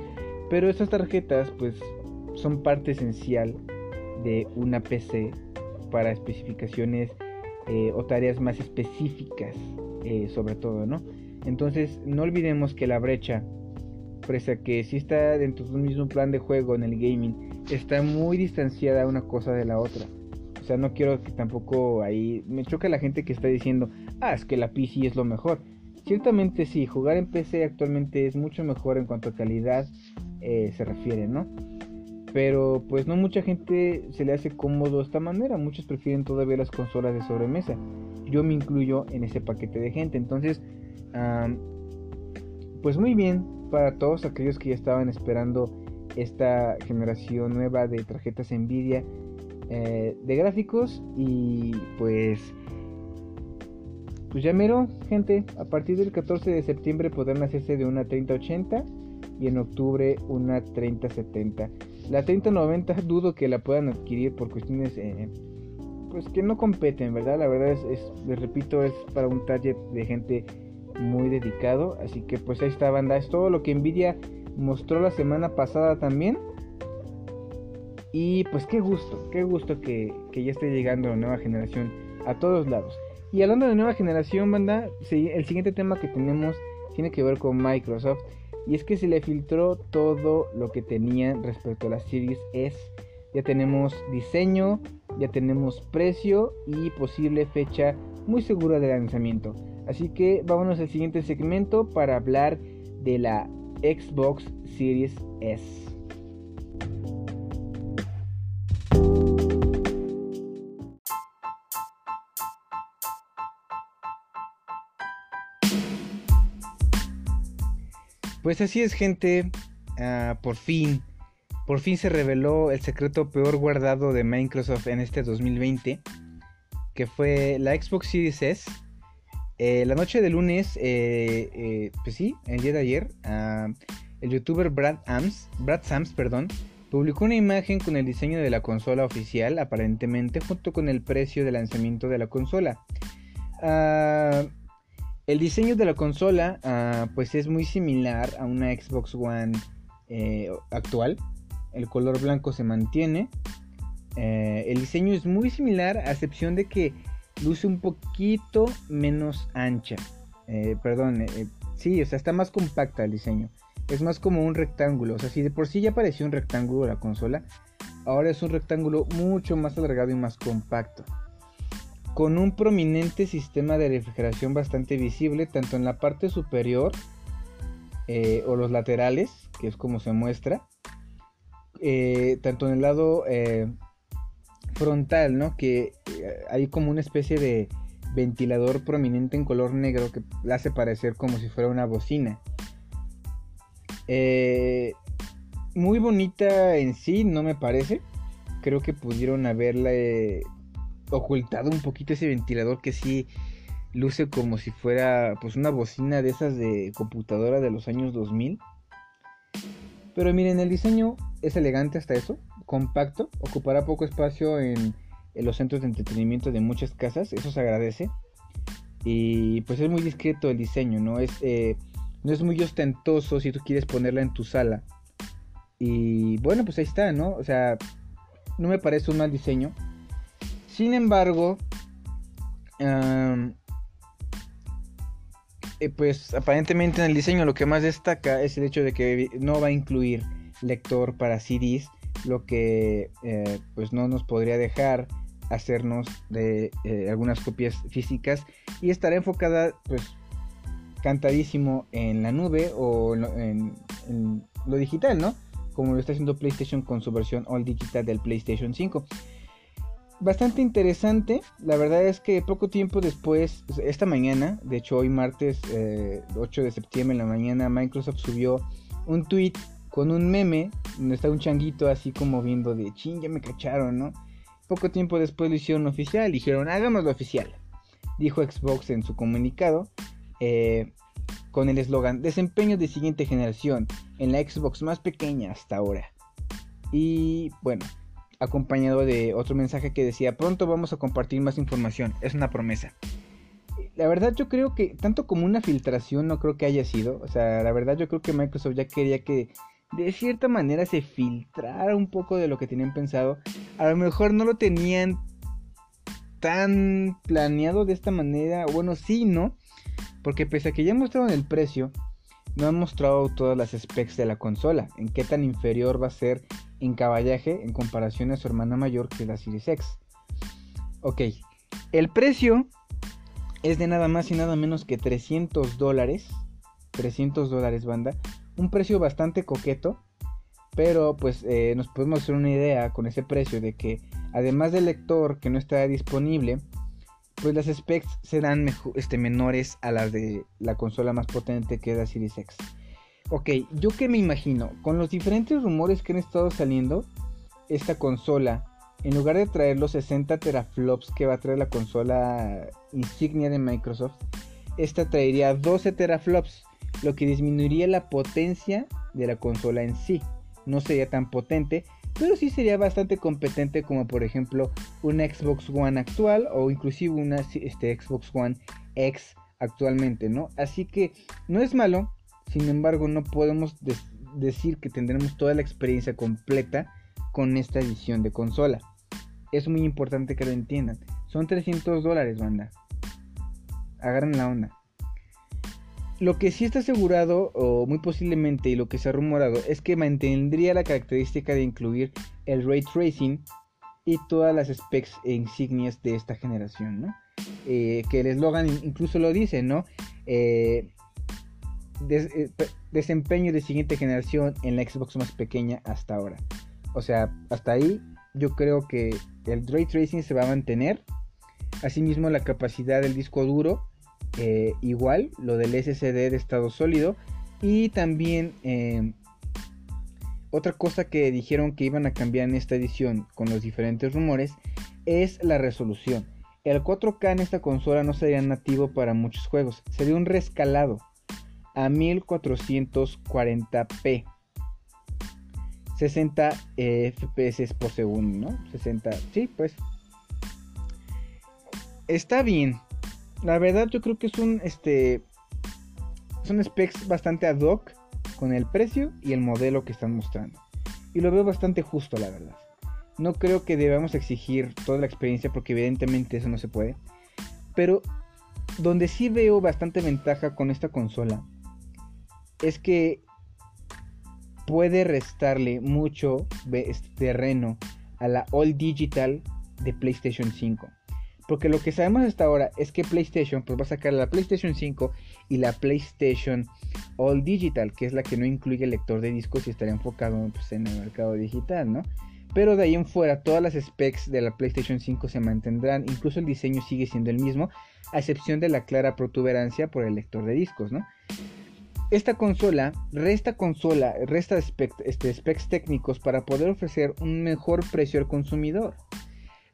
Pero estas tarjetas pues son parte esencial de una PC para especificaciones eh, o tareas más específicas eh, sobre todo, ¿no? Entonces no olvidemos que la brecha, pese a que si está dentro de un mismo plan de juego en el gaming, está muy distanciada una cosa de la otra. O sea, no quiero que tampoco ahí me choque la gente que está diciendo, ah, es que la PC es lo mejor. Ciertamente sí, jugar en PC actualmente es mucho mejor en cuanto a calidad eh, se refiere, ¿no? Pero pues no mucha gente se le hace cómodo esta manera, muchos prefieren todavía las consolas de sobremesa. Yo me incluyo en ese paquete de gente, entonces pues muy bien para todos aquellos que ya estaban esperando esta generación nueva de tarjetas Nvidia eh, de gráficos. Y pues pues ya mero gente a partir del 14 de septiembre podrán hacerse de una 3080 y en octubre una 3070 la 3090 dudo que la puedan adquirir por cuestiones eh, pues que no competen, ¿verdad? La verdad es, les repito, es para un target de gente muy dedicado. Así que pues ahí está banda. Es todo lo que Nvidia mostró la semana pasada también. Y pues qué gusto, qué gusto que, que ya esté llegando la nueva generación a todos lados. Y hablando de nueva generación, banda, el siguiente tema que tenemos tiene que ver con Microsoft. Y es que se le filtró todo lo que tenía respecto a la Series S. Ya tenemos diseño, ya tenemos precio y posible fecha muy segura de lanzamiento. Así que vámonos al siguiente segmento para hablar de la Xbox Series S. Pues así es gente, ah, por fin, por fin se reveló el secreto peor guardado de Microsoft en este 2020, que fue la Xbox Series S. Eh, la noche de lunes, eh, eh, pues sí, el día de ayer, ah, el youtuber Brad, Ams, Brad Sams perdón, publicó una imagen con el diseño de la consola oficial, aparentemente, junto con el precio de lanzamiento de la consola. Ah, el diseño de la consola ah, pues es muy similar a una Xbox One eh, actual. El color blanco se mantiene. Eh, el diseño es muy similar a excepción de que luce un poquito menos ancha. Eh, perdón, sí, o sea, está más compacta el diseño. Es más como un rectángulo. O sea, si de por sí ya parecía un rectángulo la consola, ahora es un rectángulo mucho más alargado y más compacto con un prominente sistema de refrigeración bastante visible tanto en la parte superior eh, o los laterales, que es como se muestra, eh, tanto en el lado eh, frontal, ¿no? que hay como una especie de ventilador prominente en color negro que la hace parecer como si fuera una bocina. muy bonita en sí, no me parece. Creo que pudieron haberla ocultado un poquito ese ventilador que sí luce como si fuera pues una bocina de esas de computadora de los años 2000. Pero miren, el diseño es elegante hasta eso, compacto, ocupará poco espacio en, los centros de entretenimiento de muchas casas, eso se agradece. Y pues es muy discreto el diseño, ¿no? Es, eh, no es muy ostentoso si tú quieres ponerla en tu sala. Y bueno, pues ahí está, ¿no? O sea, no me parece un mal diseño. Sin embargo, eh, pues aparentemente en el diseño lo que más destaca es el hecho de que no va a incluir lector para CDs, lo que eh, pues no nos podría dejar hacernos de eh, algunas copias físicas y estará enfocada pues cantadísimo en la nube o en, en, lo digital, ¿no? Como lo está haciendo PlayStation con su versión all digital del PlayStation 5. Bastante interesante. La verdad es que poco tiempo después, esta mañana, de hecho hoy martes 8 eh, de septiembre en la mañana, Microsoft subió un tweet con un meme donde está un changuito así como viendo de ching, ya me cacharon, ¿no? Poco tiempo después lo hicieron oficial, dijeron hagámoslo oficial. Dijo Xbox en su comunicado eh, con el eslogan desempeño de siguiente generación en la Xbox más pequeña hasta ahora. Y bueno, acompañado de otro mensaje que decía, pronto vamos a compartir más información, es una promesa. La verdad yo creo que tanto como una filtración no creo que haya sido, o sea, la verdad yo creo que Microsoft ya quería que de cierta manera se filtrara un poco de lo que tenían pensado. A lo mejor no lo tenían tan planeado de esta manera, bueno, sí, ¿no? Porque pese a que ya mostraron el precio, no han mostrado todas las specs de la consola, en qué tan inferior va a ser en caballaje en comparación a su hermana mayor que es la Series X. Ok, el precio es de nada más y nada menos que 300 dólares. 300 dólares banda. Un precio bastante coqueto. Pero pues eh, nos podemos hacer una idea con ese precio de que además del lector que no está disponible, pues las specs serán este, menores a las de la consola más potente que es la Series X. Ok, yo que me imagino, con los diferentes rumores que han estado saliendo, esta consola, en lugar de traer los 60 teraflops que va a traer la consola insignia de Microsoft, esta traería 12 teraflops, lo que disminuiría la potencia de la consola en sí. No sería tan potente, pero sí sería bastante competente como por ejemplo una Xbox One actual o inclusive una este, Xbox One X actualmente, ¿no? Así que no es malo, sin embargo, no podemos decir que tendremos toda la experiencia completa con esta edición de consola. Es muy importante que lo entiendan. Son 300 dólares, banda. Agarren la onda. Lo que sí está asegurado, o muy posiblemente, y lo que se ha rumorado, es que mantendría la característica de incluir el ray tracing y todas las specs e insignias de esta generación, ¿no? Eh, que el eslogan incluso lo dice, ¿no? Eh, eh, desempeño de siguiente generación en la Xbox más pequeña hasta ahora. O sea, hasta ahí yo creo que el ray tracing se va a mantener. Asimismo la capacidad del disco duro eh, igual, lo del SSD de estado sólido. Y también em, otra cosa que dijeron que iban a cambiar en esta edición con los diferentes rumores es la resolución. El 4K en esta consola no sería nativo para muchos juegos, sería un rescalado a 1440p. 60 FPS por segundo, ¿no? 60, sí, pues. Está bien. La verdad yo creo que es un, este, son specs bastante ad hoc con el precio y el modelo que están mostrando. Y lo veo bastante justo, la verdad. No creo que debamos exigir toda la experiencia porque evidentemente eso no se puede. Pero donde sí veo bastante ventaja con esta consola es que puede restarle mucho terreno a la All Digital de PlayStation 5. Porque lo que sabemos hasta ahora es que PlayStation pues, va a sacar la PlayStation 5 y la PlayStation All Digital, que es la que no incluye el lector de discos y estaría enfocado pues, en el mercado digital, ¿no? Pero de ahí en fuera, todas las specs de la PlayStation 5 se mantendrán, incluso el diseño sigue siendo el mismo, a excepción de la clara protuberancia por el lector de discos, ¿no? Esta consola resta consola, resta este, specs técnicos para poder ofrecer un mejor precio al consumidor.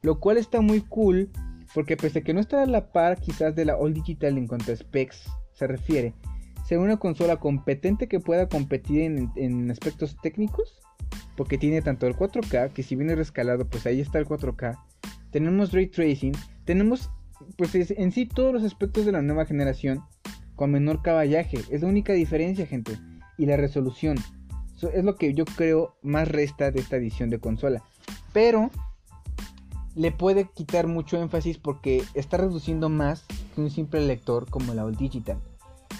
Lo cual está muy cool porque pese a que no está a la par quizás de la All Digital en cuanto a specs se refiere, sea una consola competente que pueda competir en, aspectos técnicos, porque tiene tanto el 4K, que si viene rescalado, pues ahí está el 4K, tenemos ray tracing, tenemos pues en sí todos los aspectos de la nueva generación con menor caballaje. Es la única diferencia, gente. Y la resolución. es lo que yo creo más resta de esta edición de consola. Pero le puede quitar mucho énfasis porque está reduciendo más que un simple lector como la All Digital.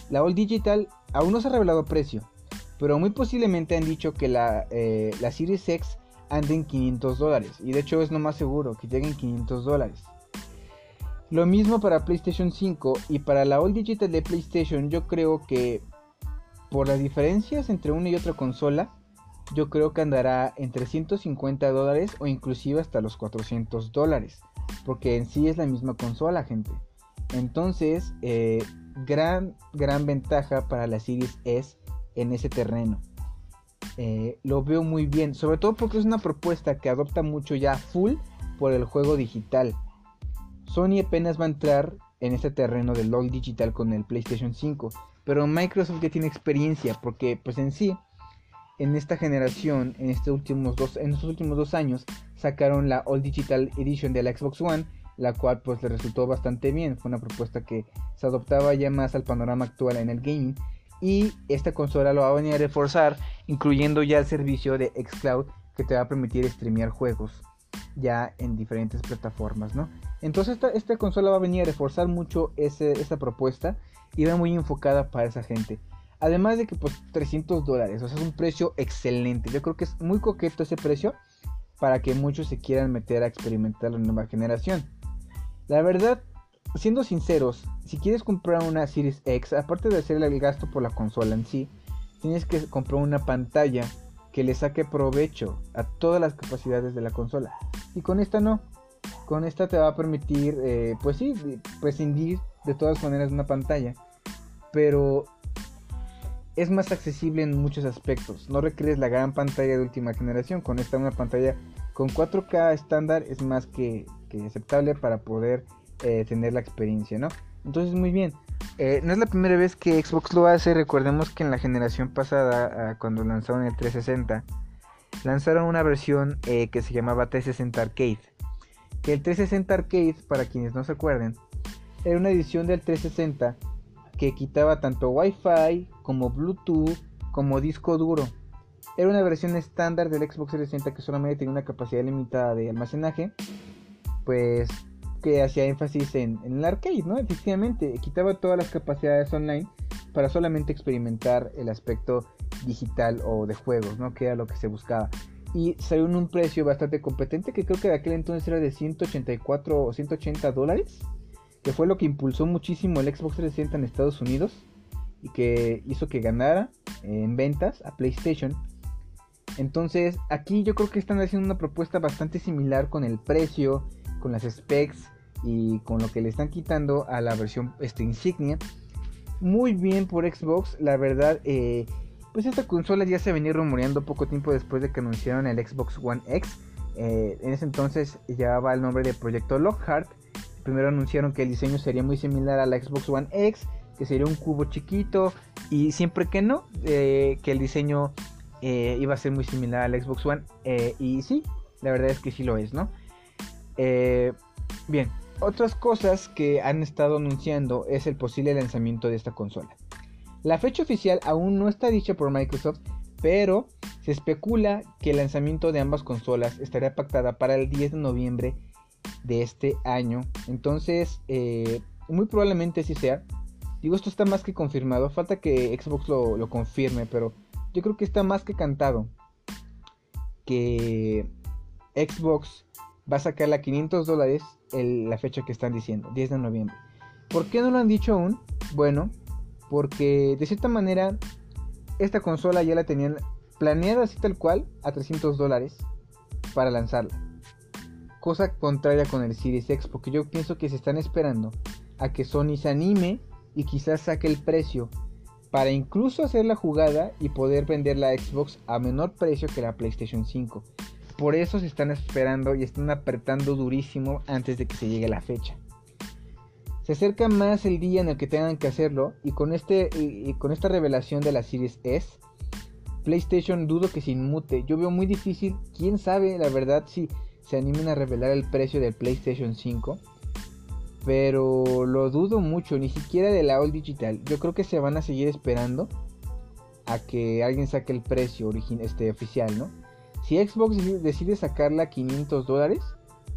La All Digital aún no se ha revelado precio, pero muy posiblemente han dicho que la, eh, la Series X ande en 500 dólares. Y de hecho es lo más seguro que lleguen 500 dólares. Lo mismo para PlayStation 5 y para la All Digital de PlayStation yo creo que por las diferencias entre una y otra consola yo creo que andará entre 150 dólares o inclusive hasta los 400 dólares. Porque en sí es la misma consola, gente. Entonces, eh, gran, gran ventaja para la Series S en ese terreno. Eh, lo veo muy bien, sobre todo porque es una propuesta que adopta mucho ya full por el juego digital. Sony apenas va a entrar en este terreno del LOL digital con el PlayStation 5, pero Microsoft ya tiene experiencia porque pues en sí en esta generación, en, estos últimos dos, dos años, sacaron la All Digital Edition de la Xbox One, la cual pues le resultó bastante bien. Fue una propuesta que se adoptaba ya más al panorama actual en el gaming. Y esta consola lo va a venir a reforzar, incluyendo ya el servicio de Xcloud que te va a permitir streamear juegos ya en diferentes plataformas, ¿no? Entonces esta, consola va a venir a reforzar mucho esta propuesta y va muy enfocada para esa gente. Además de que pues 300 dólares, o sea, es un precio excelente. Yo creo que es muy coqueto ese precio para que muchos se quieran meter a experimentar la nueva generación. La verdad, siendo sinceros, si quieres comprar una Series X, aparte de hacer el gasto por la consola en sí, tienes que comprar una pantalla que le saque provecho a todas las capacidades de la consola. Y con esta no. Con esta te va a permitir, eh, pues sí, prescindir de todas maneras de una pantalla. Pero es más accesible en muchos aspectos. No requieres la gran pantalla de última generación. Con esta una pantalla con 4K estándar es más que, aceptable para poder eh, tener la experiencia, ¿no? Entonces muy bien. Eh, no es la primera vez que Xbox lo hace. Recordemos que en la generación pasada, ah, cuando lanzaron el 360, lanzaron una versión eh, que se llamaba 360 Arcade. Que el 360 Arcade, para quienes no se acuerden, era una edición del 360 que quitaba tanto Wi-Fi como Bluetooth como disco duro. Era una versión estándar del Xbox 360 que solamente tenía una capacidad limitada de almacenaje, pues que hacía énfasis en, el arcade, ¿no? Efectivamente, quitaba todas las capacidades online para solamente experimentar el aspecto digital o de juegos, ¿no? Que era lo que se buscaba. Y salió en un precio bastante competente que creo que de aquel entonces era de 184 o 180 dólares que fue lo que impulsó muchísimo el Xbox 360 en Estados Unidos y que hizo que ganara en ventas a PlayStation. Entonces aquí yo creo que están haciendo una propuesta bastante similar con el precio, con las specs y con lo que le están quitando a la versión este, insignia. Muy bien por Xbox, la verdad, eh, pues esta consola ya se venía rumoreando poco tiempo después de que anunciaron el Xbox One X. Eh, en ese entonces llevaba el nombre de Proyecto Lockhart Primero anunciaron que el diseño sería muy similar a la Xbox One X, que sería un cubo chiquito, y siempre que no, eh, que el diseño iba a ser muy similar a la Xbox One. Y sí, la verdad es que sí lo es, ¿no? bien, otras cosas que han estado anunciando es el posible lanzamiento de esta consola. La fecha oficial aún no está dicha por Microsoft, pero se especula que el lanzamiento de ambas consolas estaría pactada para el 10 de noviembre de este año. Entonces, eh, muy probablemente así sea. Digo, esto está más que confirmado. Falta que Xbox lo, confirme, pero yo creo que está más que cantado. Que Xbox va a sacar a 500 dólares la fecha que están diciendo, 10 de noviembre. ¿Por qué no lo han dicho aún? Bueno, porque de cierta manera esta consola ya la tenían planeada así tal cual a 300 dólares para lanzarla. Cosa contraria con el Series X, porque yo pienso que se están esperando a que Sony se anime y quizás saque el precio para incluso hacer la jugada y poder vender la Xbox a menor precio que la PlayStation 5. Por eso se están esperando y están apretando durísimo antes de que se llegue la fecha. Se acerca más el día en el que tengan que hacerlo y con, este, con esta revelación de la Series S, PlayStation dudo que se inmute. Yo veo muy difícil, quién sabe la verdad si se animen a revelar el precio del PlayStation 5. Pero lo dudo mucho, ni siquiera de la All Digital. Yo creo que se van a seguir esperando a que alguien saque el precio este, oficial, ¿no? Si Xbox decide sacarla a 500 dólares,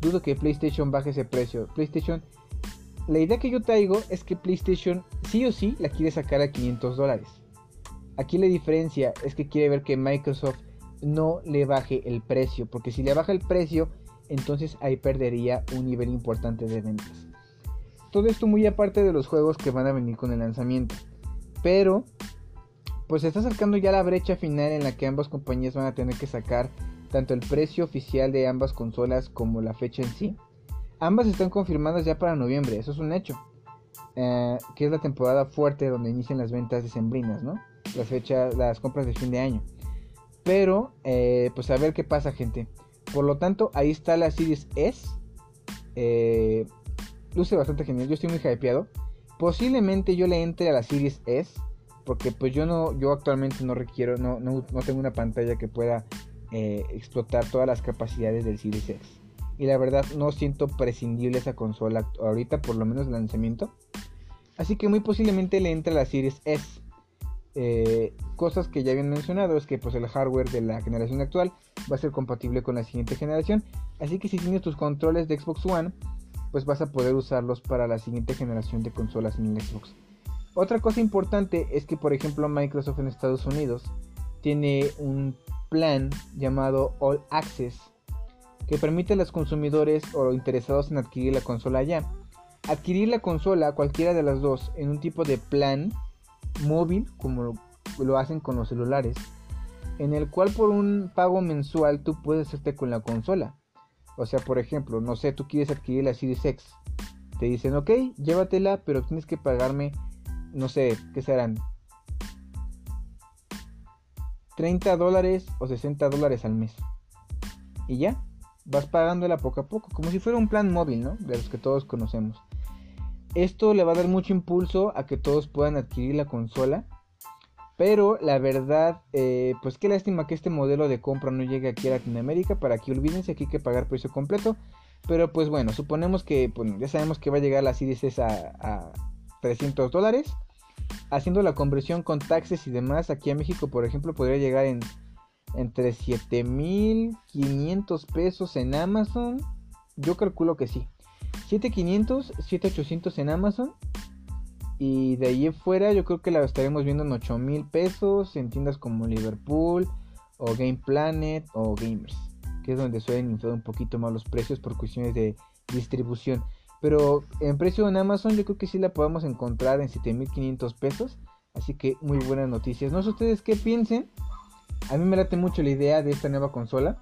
dudo que PlayStation baje ese precio. PlayStation, la idea que yo traigo es que PlayStation sí o sí la quiere sacar a 500 dólares. Aquí la diferencia es que quiere ver que Microsoft no le baje el precio, porque si le baja el precio, entonces ahí perdería un nivel importante de ventas. Todo esto muy aparte de los juegos que van a venir con el lanzamiento. Pero pues se está acercando ya la brecha final en la que ambas compañías van a tener que sacar tanto el precio oficial de ambas consolas como la fecha en sí. Ambas están confirmadas ya para noviembre, eso es un hecho. Eh, que es la temporada fuerte donde inician las ventas decembrinas, ¿no? Las fechas, las compras de fin de año. Pero, eh, pues a ver qué pasa, gente. Por lo tanto, ahí está la Series S. Eh, luce bastante genial. Yo estoy muy hypeado. Posiblemente yo le entre a la Series S. Porque pues yo no, yo actualmente no requiero, no, no, no tengo una pantalla que pueda eh, explotar todas las capacidades del Series X. Y la verdad no siento prescindible esa consola ahorita, por lo menos el lanzamiento. Así que muy posiblemente le entre la Series S. Eh, cosas que ya habían mencionado es que pues el hardware de la generación actual va a ser compatible con la siguiente generación. Así que si tienes tus controles de Xbox One, pues vas a poder usarlos para la siguiente generación de consolas en el Xbox. Otra cosa importante es que por ejemplo Microsoft en Estados Unidos tiene un plan llamado All Access que permite a los consumidores o interesados en adquirir la consola ya. Adquirir la consola cualquiera de las dos en un tipo de plan móvil como lo hacen con los celulares en el cual por un pago mensual tú puedes hacerte con la consola. O sea por ejemplo no sé tú quieres adquirir la Series X. Te dicen ok llévatela pero tienes que pagarme no sé qué serán 30 dólares o 60 dólares al mes. Y ya, vas pagándola poco a poco, como si fuera un plan móvil, ¿no? De los que todos conocemos. Esto le va a dar mucho impulso a que todos puedan adquirir la consola. Pero la verdad, eh, pues qué lástima que este modelo de compra no llegue aquí a Latinoamérica. Para que olvídense aquí hay que pagar precio completo. Pero pues bueno, suponemos que pues, ya sabemos que va a llegar la Series a, a 300 dólares haciendo la conversión con taxes y demás, aquí a México, por ejemplo, podría llegar en entre 7500 pesos en Amazon. Yo calculo que sí. 7500, 7800 en Amazon. Y de ahí fuera yo creo que la estaremos viendo en 8000 pesos en tiendas como Liverpool o Game Planet o Gamers. Que es donde suelen inflar un poquito más los precios por cuestiones de distribución. Pero en precio en Amazon yo creo que sí la podemos encontrar en 7500 pesos. Así que muy buenas noticias. No sé ustedes qué piensen. A mí me late mucho la idea de esta nueva consola.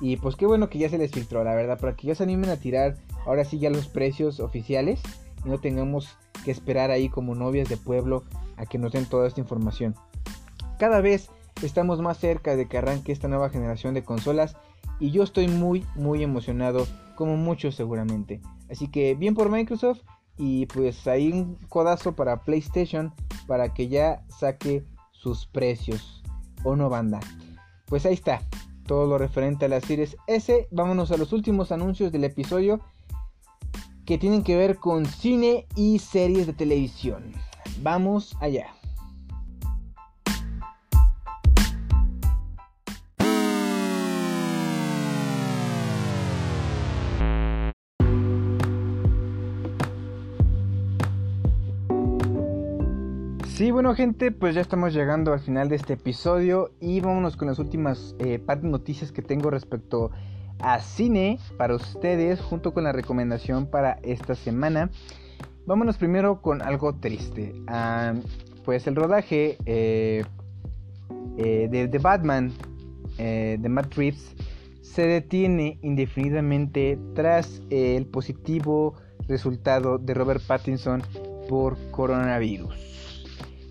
Y pues qué bueno que ya se les filtró, la verdad. Para que ya se animen a tirar ahora sí ya los precios oficiales. Y no tengamos que esperar ahí como novias de pueblo a que nos den toda esta información. Cada vez estamos más cerca de que arranque esta nueva generación de consolas. Y yo estoy muy muy emocionado. Como muchos seguramente. Así que bien por Microsoft y pues ahí un codazo para PlayStation para que ya saque sus precios. ¿O no banda? Pues ahí está. Todo lo referente a la Series S. Vámonos a los últimos anuncios del episodio que tienen que ver con cine y series de televisión. Vamos allá. Sí, bueno gente, pues ya estamos llegando al final de este episodio y vámonos con las últimas eh, noticias que tengo respecto a cine para ustedes junto con la recomendación para esta semana. Vámonos primero con algo triste. Pues el rodaje eh, eh, de, de, Batman de Matt Reeves se detiene indefinidamente tras el positivo resultado de Robert Pattinson por coronavirus.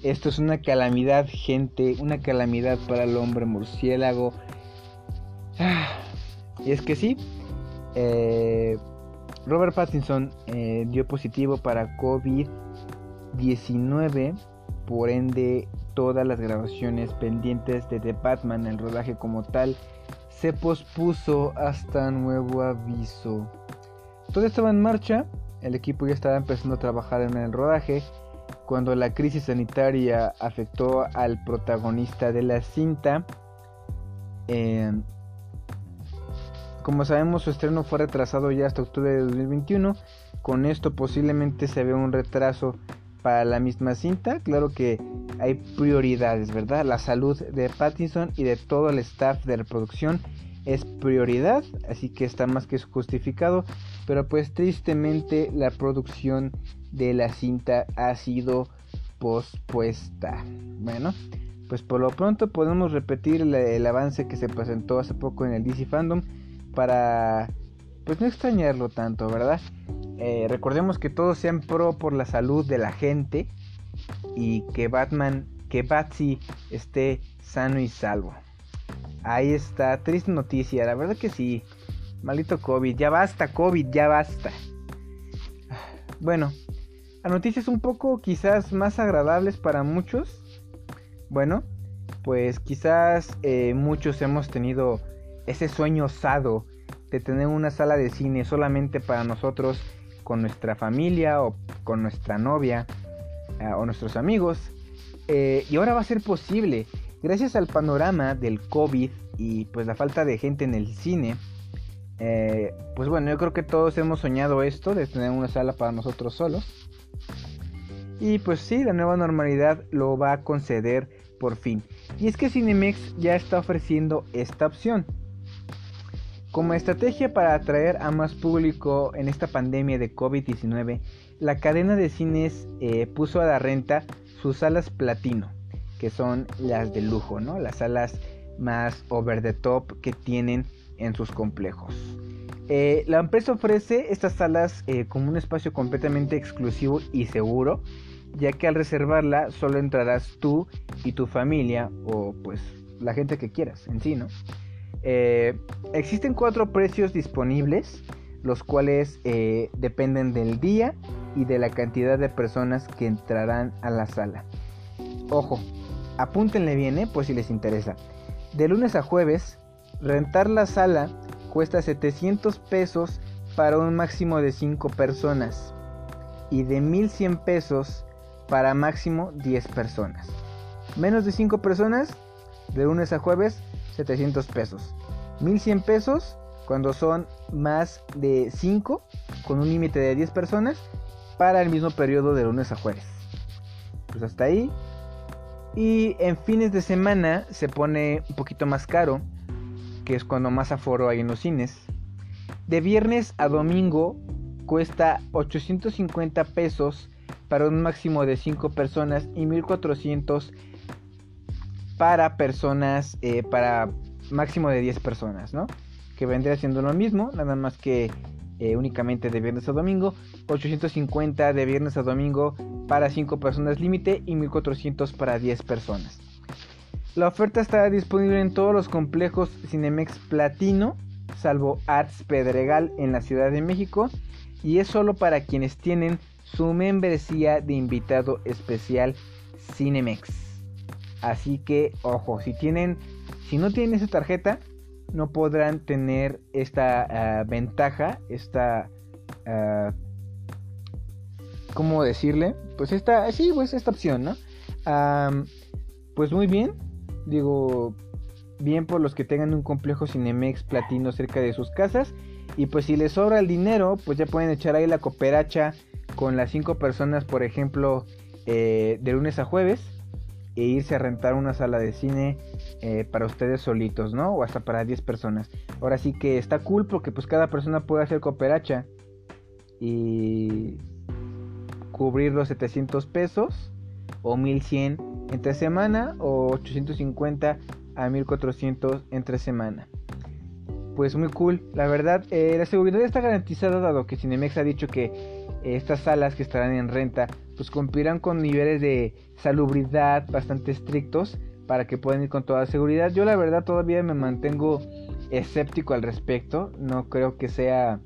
Esto es una calamidad, gente, una calamidad para el hombre murciélago. Ah, y es que sí, eh, Robert Pattinson eh, dio positivo para COVID-19, por ende todas las grabaciones pendientes de The Batman, el rodaje como tal, se pospuso hasta nuevo aviso. Todo estaba en marcha, el equipo ya estaba empezando a trabajar en el rodaje cuando la crisis sanitaria afectó al protagonista de la cinta. Eh, como sabemos, su estreno fue retrasado ya hasta octubre de 2021. Con esto posiblemente se ve un retraso para la misma cinta. Claro que hay prioridades, ¿verdad? La salud de Pattinson y de todo el staff de la producción es prioridad, así que está más que justificado. Pero pues tristemente la producción de la cinta ha sido pospuesta. Bueno, pues por lo pronto podemos repetir el, avance que se presentó hace poco en el DC Fandom para pues no extrañarlo tanto, ¿verdad? Eh, recordemos que todos sean pro por la salud de la gente y que Batman, que Batsy esté sano y salvo. Ahí está, triste noticia, la verdad que sí. Maldito COVID, ya basta, COVID, ya basta. Bueno, a noticias un poco quizás más agradables para muchos. Bueno, pues quizás eh, muchos hemos tenido ese sueño osado de tener una sala de cine solamente para nosotros, con nuestra familia o con nuestra novia eh, o nuestros amigos. Eh, y ahora va a ser posible, gracias al panorama del COVID y pues la falta de gente en el cine. pues bueno, yo creo que todos hemos soñado esto de tener una sala para nosotros solos. Y pues sí, la nueva normalidad lo va a conceder por fin. Y es que Cinemex ya está ofreciendo esta opción. Como estrategia para atraer a más público en esta pandemia de COVID-19, la cadena de cines eh, puso a la renta sus salas platino, que son las de lujo, ¿no? Las salas más over the top que tienen en sus complejos. Eh, la empresa ofrece estas salas eh, como un espacio completamente exclusivo y seguro ya que al reservarla solo entrarás tú y tu familia o pues la gente que quieras en sí, ¿no? Eh, existen cuatro precios disponibles, los cuales dependen del día y de la cantidad de personas que entrarán a la sala. Ojo, apúntenle bien, pues si les interesa. De lunes a jueves, rentar la sala cuesta 700 pesos para un máximo de 5 personas y de 1100 pesos para máximo 10 personas. Menos de 5 personas, de lunes a jueves, 700 pesos. 1100 pesos cuando son más de 5, con un límite de 10 personas, para el mismo periodo de lunes a jueves. Pues hasta ahí. Y en fines de semana se pone un poquito más caro, que es cuando más aforo hay en los cines. De viernes a domingo cuesta 850 pesos para un máximo de 5 personas y 1400 para personas, eh, para máximo de 10 personas, ¿no? Que vendría siendo lo mismo, nada más que eh, únicamente de viernes a domingo, 850 de viernes a domingo para 5 personas límite y 1400 para 10 personas. La oferta está disponible en todos los complejos Cinemex Platino, salvo Arts Pedregal en la Ciudad de México, y es solo para quienes tienen su membresía de invitado especial Cinemex. Así que, ojo, si tienen, si no tienen esa tarjeta, no podrán tener esta ah, ventaja, esta, uh, ¿cómo decirle? Pues esta, sí, pues esta opción, ¿no? pues muy bien, digo, bien por los que tengan un complejo Cinemex platino cerca de sus casas. Y pues si les sobra el dinero, pues ya pueden echar ahí la cooperacha con las cinco personas, por ejemplo, eh, de lunes a jueves, e irse a rentar una sala de cine eh, para ustedes solitos, ¿no? O hasta para 10 personas. Ahora sí que está cool porque pues cada persona puede hacer cooperacha y cubrir los 700 pesos o 1100 entre semana o 850 a 1400 entre semana. Pues muy cool, la verdad, eh, la seguridad está garantizada dado que Cinemex ha dicho que estas salas que estarán en renta pues cumplirán con niveles de salubridad bastante estrictos para que puedan ir con toda seguridad. Yo la verdad todavía me mantengo escéptico al respecto, no creo que sea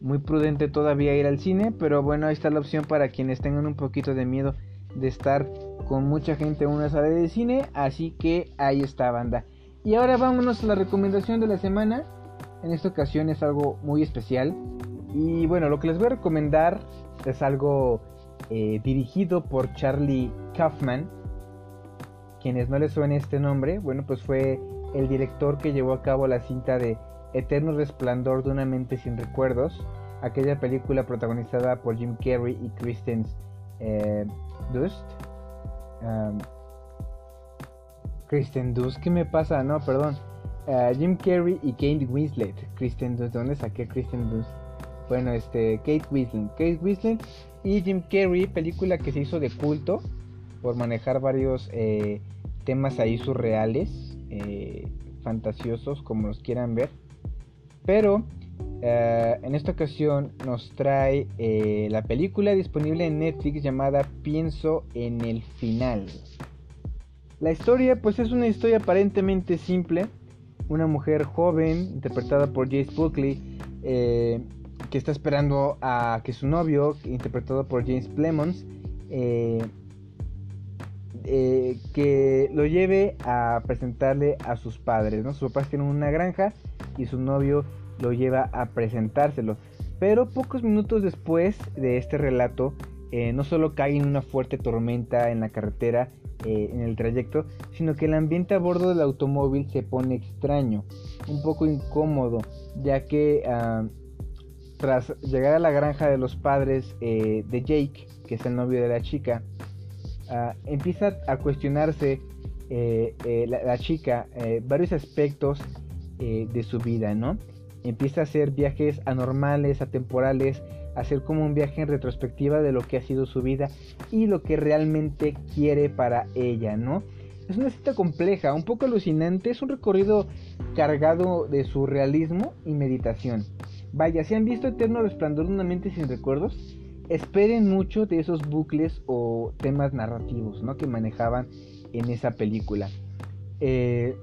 muy prudente todavía ir al cine, pero bueno, ahí está la opción para quienes tengan un poquito de miedo de estar con mucha gente en una sala de cine, así que ahí está banda. Y ahora vámonos a la recomendación de la semana. En esta ocasión es algo muy especial. Y bueno, lo que les voy a recomendar es algo eh, dirigido por Charlie Kaufman. Quienes no les suene este nombre, bueno, pues fue el director que llevó a cabo la cinta de Eterno Resplandor de una mente sin recuerdos, aquella película protagonizada por Jim Carrey y Kristen eh, Dust. Kristen Dust, ¿qué me pasa? No, perdón. Ah, Jim Carrey y Kate Winslet. Kristen Dust, ¿de dónde saqué Kristen Dust? Bueno, este, Kate Winslet. Kate Winslet y Jim Carrey, película que se hizo de culto por manejar varios eh, temas ahí surreales, eh, fantasiosos, como los quieran ver. Pero eh, en esta ocasión nos trae eh, la película disponible en Netflix llamada Pienso en el final. La historia pues es una historia aparentemente simple. Una mujer joven interpretada por Jace Buckley eh, que está esperando a que su novio, interpretado por James Plemons, que lo lleve a presentarle a sus padres. ¿no? Sus papás tienen una granja y su novio lo lleva a presentárselo. Pero pocos minutos después de este relato, eh, no solo cae en una fuerte tormenta en la carretera, eh, en el trayecto, sino que el ambiente a bordo del automóvil se pone extraño, un poco incómodo, ya que ah, tras llegar a la granja de los padres eh, de Jake, que es el novio de la chica, ah, empieza a cuestionarse la, la, chica varios aspectos de su vida, ¿no? Empieza a hacer viajes anormales, atemporales, hacer como un viaje en retrospectiva de lo que ha sido su vida y lo que realmente quiere para ella, ¿no? Es una cita compleja, un poco alucinante, es un recorrido cargado de surrealismo y meditación. Vaya, si han visto Eterno Resplandor de una mente sin recuerdos, esperen mucho de esos bucles o temas narrativos, ¿no? Que manejaban en esa película. Eh,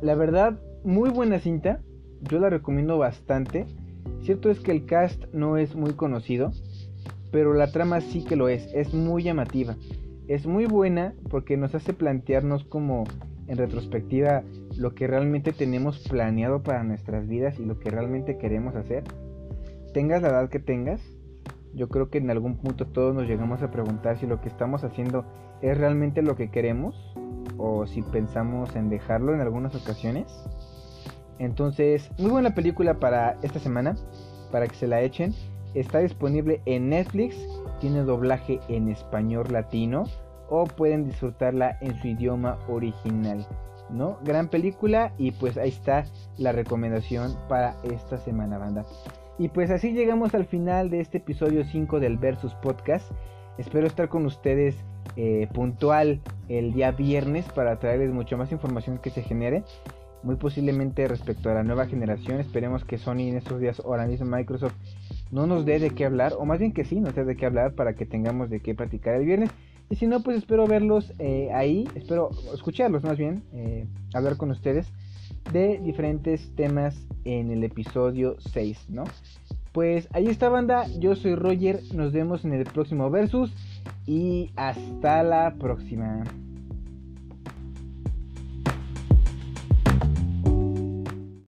la verdad, muy buena cinta yo la recomiendo bastante. Cierto es que el cast no es muy conocido, pero la trama sí que lo es, es muy llamativa. Es muy buena porque nos hace plantearnos como en retrospectiva lo que realmente tenemos planeado para nuestras vidas y lo que realmente queremos hacer. Tengas la edad que tengas, yo creo que en algún punto todos nos llegamos a preguntar si lo que estamos haciendo es realmente lo que queremos o si pensamos en dejarlo en algunas ocasiones. Entonces, muy buena película para esta semana, para que se la echen. Está disponible en Netflix, tiene doblaje en español latino o pueden disfrutarla en su idioma original. ¿No? Gran película y pues ahí está la recomendación para esta semana, banda. Y pues así llegamos al final de este episodio 5 del Versus Podcast. Espero estar con ustedes eh, puntual el día viernes para traerles mucho más información que se genere muy posiblemente respecto a la nueva generación. Esperemos que Sony en estos días, ahora mismo Microsoft, no nos dé de qué hablar, o más bien que sí nos dé de qué hablar para que tengamos de qué platicar el viernes. Y si no, pues espero verlos eh, ahí, espero escucharlos más bien, eh, hablar con ustedes de diferentes temas en el episodio 6, ¿no? Pues ahí está banda, yo soy Roger, nos vemos en el próximo versus y hasta la próxima.